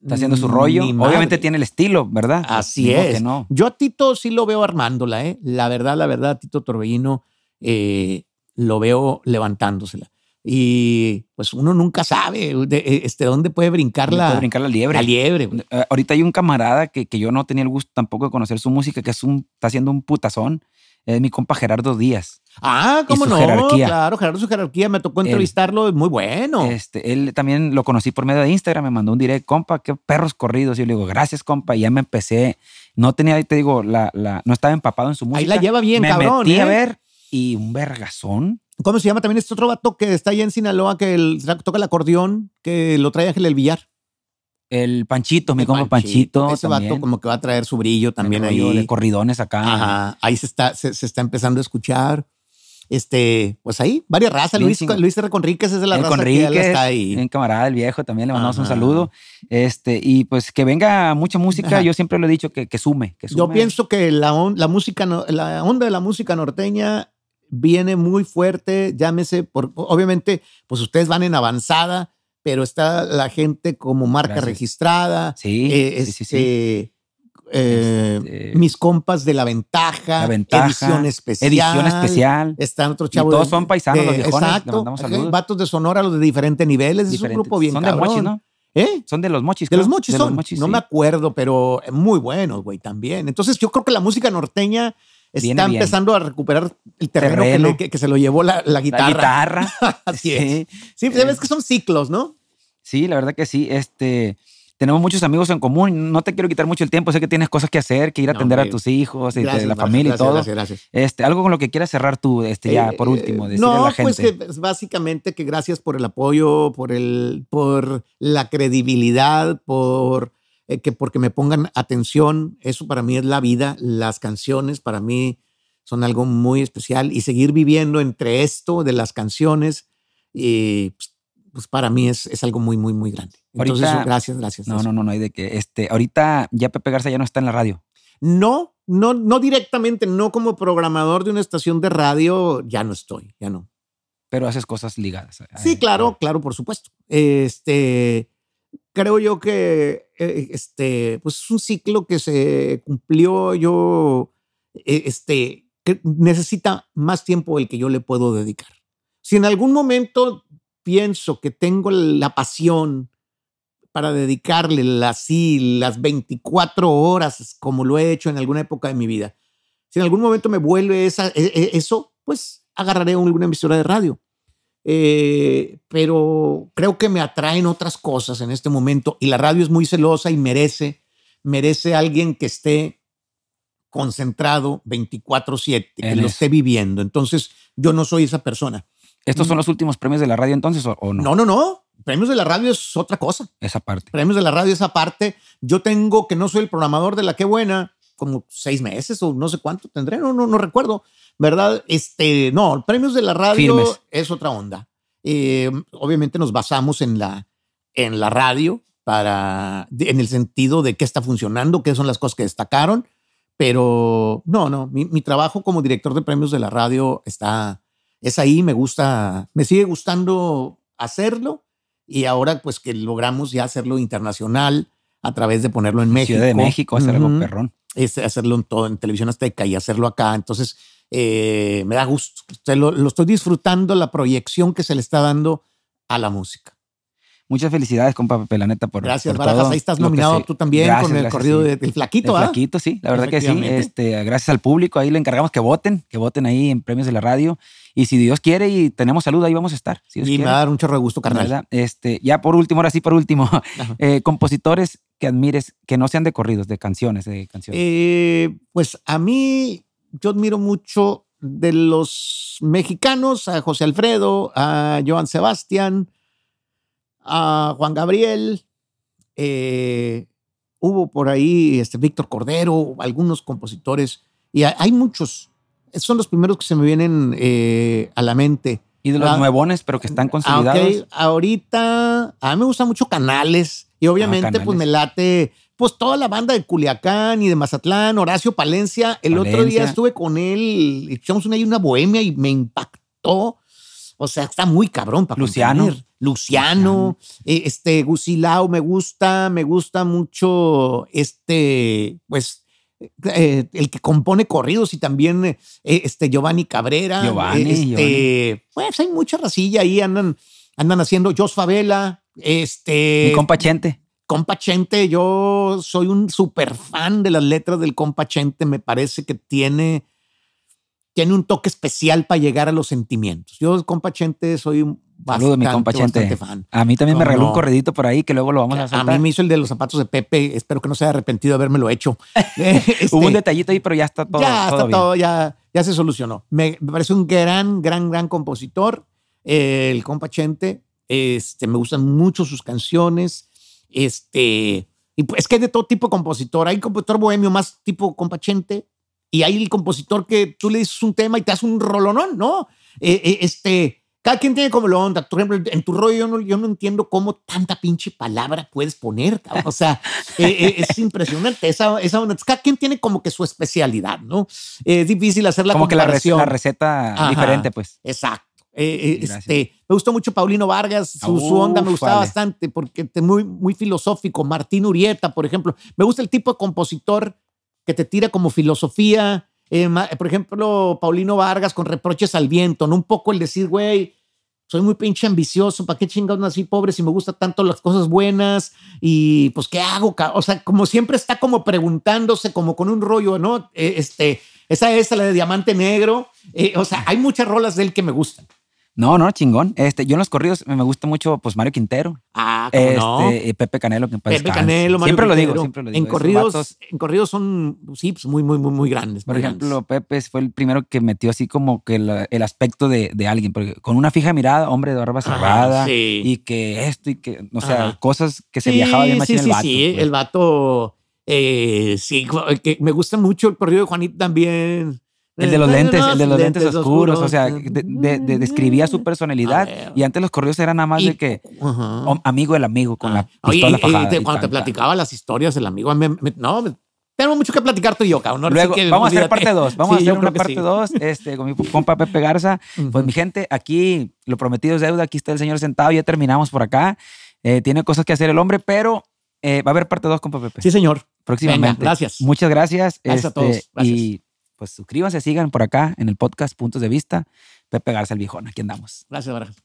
Está haciendo su rollo. Obviamente tiene el estilo, ¿verdad? Así es. Que no. Yo a Tito sí lo veo armándola, ¿eh? La verdad, la verdad, Tito Torbellino eh, lo veo levantándosela. Y pues uno nunca sabe de, eh, este, dónde puede brincar la, puede brincar la liebre. la liebre. Eh, ahorita hay un camarada que, que yo no tenía el gusto tampoco de conocer su música, que es un, está haciendo un putazón. Es mi compa Gerardo Díaz. Ah, cómo no, jerarquía. claro, Gerardo su jerarquía, me tocó Él. entrevistarlo, es muy bueno. Este, él también lo conocí por medio de Instagram, me mandó un direct, compa, qué perros corridos. Y yo le digo, gracias, compa. Y ya me empecé. No tenía, te digo, la, la, no estaba empapado en su música. Ahí la lleva bien, me cabrón, metí a ¿eh? ver y un vergazón. ¿Cómo se llama también este otro vato que está allá en Sinaloa que el- toca el acordeón, que lo trae Ángel El Villar? El Panchito, mi compa Panchito. Ese también. vato como que va a traer su brillo también ahí. De corridones acá. Ajá, ahí se está, se, se está empezando a escuchar. Este, pues ahí, varias razas. Bien Luis. Luis R. Conríquez es de la El raza que Conríquez, está ahí. en camarada el viejo, también le mandamos un saludo. Este, y pues que venga mucha música, Ajá. yo siempre lo he dicho, que, que sume, que sume. Yo pienso que la, on- la música, la onda de la música norteña viene muy fuerte, llámese, por, obviamente, pues ustedes van en avanzada, pero está la gente como marca Gracias. registrada. Sí, eh, sí, sí, sí. este, eh, Este, mis compas de La Ventaja, La Ventaja, edición especial. Edición especial. Están otros Y chavos. todos de- son paisanos, de- los viejones, Exacto. saludos. Vatos de Sonora, los de diferentes niveles. Es un grupo bien Son cabrón. de mochis, ¿no? ¿Eh? Son de los mochis. De los mochis De son. mochis, no sí. me acuerdo, pero muy buenos, güey, también. Entonces yo creo que la música norteña está bien. empezando a recuperar el terreno, que Terreno. le- Que, que se lo llevó la, la La guitarra. guitarra. Así Sí. es. Sí, pues, ya ves que son ciclos, ¿no? Sí, la verdad que sí. Este, tenemos muchos amigos en común. No te quiero quitar mucho el tiempo. Sé que tienes cosas que hacer, que ir a No, atender a tus hijos, y Gracias, la familia y todo. Gracias, gracias. Este, algo con lo que quieras cerrar tú, este, ya Eh, por último, eh, decirle a no, la gente. pues que básicamente que gracias por el apoyo, por el, por la credibilidad, por eh, que porque me pongan atención. Eso para mí es la vida. Las canciones para mí son algo muy especial y seguir viviendo entre esto de las canciones, y pues, pues, para mí es, es algo muy, muy, muy grande. Entonces, Ahorita- gracias, gracias. no, no, no, no hay de que. Este, ahorita ya Pepe Garza ya no está en la radio. No, no, no directamente, no como programador de una estación de radio, ya no estoy, ya no. pero haces cosas ligadas. Sí, claro, claro, por supuesto. Este, creo yo que eh, este, pues es un ciclo que se cumplió. Yo, eh, este, necesita más tiempo el que yo le puedo dedicar. Si en algún momento pienso que tengo la pasión para dedicarle así las 24 horas como lo he hecho en alguna época de mi vida, si en algún momento me vuelve esa, e- e- eso, pues agarraré alguna emisora de radio. Eh, pero creo que me atraen otras cosas en este momento y la radio es muy celosa y merece, merece alguien que esté concentrado 24/7, que En lo esté viviendo. Entonces, yo no soy esa persona. ¿Estos son los últimos premios de la radio entonces o, no? No, no, no. Premios de la radio es otra cosa. Esa parte. Premios de la radio es aparte. Yo tengo que no soy el programador de la Qué Buena, como seis meses o no sé cuánto tendré, no, no, no recuerdo, ¿verdad? Este, no, premios de la radio Firmes. es otra onda. Eh, obviamente nos basamos en la, en la radio para, en el sentido de qué está funcionando, qué son las cosas que destacaron, pero no, no, mi, mi trabajo como director de premios de la radio está, es ahí, me gusta, me sigue gustando hacerlo y ahora pues que logramos ya hacerlo internacional a través de ponerlo en México. Ciudad de México, hacer algo Ujú. perrón. Es hacerlo en todo, en televisión azteca y hacerlo acá. Entonces, eh, me da gusto. Lo, lo estoy disfrutando, la proyección que se le está dando a la música. Muchas felicidades, compa Pepe, la neta, por Gracias, por Barajas. Ahí estás nominado tú también Gracias, con el corrido sí. de- del Flaquito, El ¿ah? flaquito, sí, la verdad que sí. Este, gracias al público, ahí le encargamos que voten, que voten ahí en premios de la radio. Y si Dios quiere y tenemos salud, ahí vamos a estar. Si Dios Y me va a dar un chorro de gusto, carnal. ¿verdad? Este, ya por último, ahora sí, por último, eh, compositores que admires, que no sean de corridos, de canciones, de canciones. Eh, pues a mí, yo admiro mucho de los mexicanos, a José Alfredo, a Joan Sebastián, a Juan Gabriel, eh, hubo por ahí este, Víctor Cordero, algunos compositores, y hay, muchos. Esos son los primeros que se me vienen eh, a la mente. y de los ah, nuevones, pero que están Ah, consolidados. Ahorita, a mí me gusta mucho Canales y obviamente Canales. pues me late pues toda la banda de Culiacán y de Mazatlán, Horacio Palencia. El otro día estuve con él, y echamos una, una bohemia y me impactó. O sea, está muy cabrón para Luciano. Luciano, eh, este Gusilao me gusta, me gusta mucho este, pues, eh, el que compone corridos y también eh, este Giovanni Cabrera. Giovanni, eh, este, Giovanni. Pues hay mucha racilla ahí, andan, andan haciendo Jos Favela, este. Mi compa Chente. Compa Chente, yo soy un súper fan de las letras del Compa Chente. Me parece que tiene, tiene un toque especial para llegar a los sentimientos. Yo, Compa Chente, soy un Saludos, mi bastante, compa Chente. bastante fan. A mí también me ¿Cómo regaló no? un corredito por ahí que luego lo vamos a A soltar. mí me hizo el de los zapatos de Pepe. Espero que no se haya arrepentido de habérmelo hecho. Este, Hubo un detallito ahí, pero ya está todo. ya todo está bien. todo, ya, ya se solucionó. Me, me parece un gran, gran, gran compositor. eh, el compa Chente. Este, me gustan mucho sus canciones. Este, y pues es que hay de todo tipo de compositor. Hay compositor bohemio más tipo compa Chente. Y hay el compositor que tú le dices un tema y te hace un rolonón, ¿no? Eh, eh, este, cada quien tiene como lo onda. Por ejemplo, en tu rollo yo no, yo no entiendo cómo tanta pinche palabra puedes poner. cabrón. O sea, eh, eh, es impresionante esa, esa onda. Entonces, cada quien tiene como que su especialidad, ¿no? Es difícil hacer la Como que la, rec- comparación. la receta Ajá. diferente, pues. Exacto. Eh, este, me gustó mucho Paulino Vargas, su, su onda me gustaba bastante porque es muy, muy filosófico. Martín Urieta, por ejemplo. Me gusta el tipo de compositor que te tira como filosofía. Eh, por ejemplo, Paulino Vargas con reproches al viento, ¿no? Un poco el decir, güey, soy muy pinche ambicioso, ¿para qué chingados nací pobre si me gustan tanto las cosas buenas? Y pues, ¿qué hago? O sea, como siempre está como preguntándose, como con un rollo, ¿no? Eh, Este, esa es la de Diamante Negro. Eh, o sea, hay muchas rolas de él que me gustan. No, no, chingón. Este, yo en los corridos me gusta mucho pues Mario Quintero. Ah, ¿cómo Este, no? y Pepe Canelo, que en paz Pepe descanse. Canelo, Mario Siempre lo digo, siempre lo digo. En corridos, en corridos son, sí, pues muy, muy, muy, muy grandes. por muy ejemplo, grandes. Pepe fue el primero que metió así como que la- el aspecto de, de alguien, porque con una fija mirada, hombre de barba Ajá, cerrada, sí. y que esto y que, o sea, Ajá. cosas que se Sí, viajaba bien sí, sí, el vato. sí, pues. el vato, eh, sí, que me gusta mucho el corrido de Juanito también. El de los lentes, el de los lentes, oscuros, o sea, de, de- de- describía su A personalidad. ver. Y antes los corridos eran nada más Y- de que amigo del amigo con la Oye, pistola y- te- cuando te platicaba las historias, el amigo, me- me- no, me- tenemos mucho que platicar tú y yo, cabrón. Luego, que vamos a hacer parte 2. Vamos Sí, a hacer una parte sí. 2 este, con mi compa Pepe Garza. Pues mi gente, aquí lo prometido es deuda. Aquí está el señor sentado. Ya terminamos por acá. Eh, tiene cosas que hacer el hombre, pero eh, va a haber parte 2, compa Pepe. Sí, señor. próximamente. Venga, gracias. Muchas gracias. Gracias a este, todos. Gracias. Y pues suscríbanse, sigan por acá en el podcast Puntos de Vista. Pepe Garza, el viejón. Aquí andamos. Gracias, Barajas.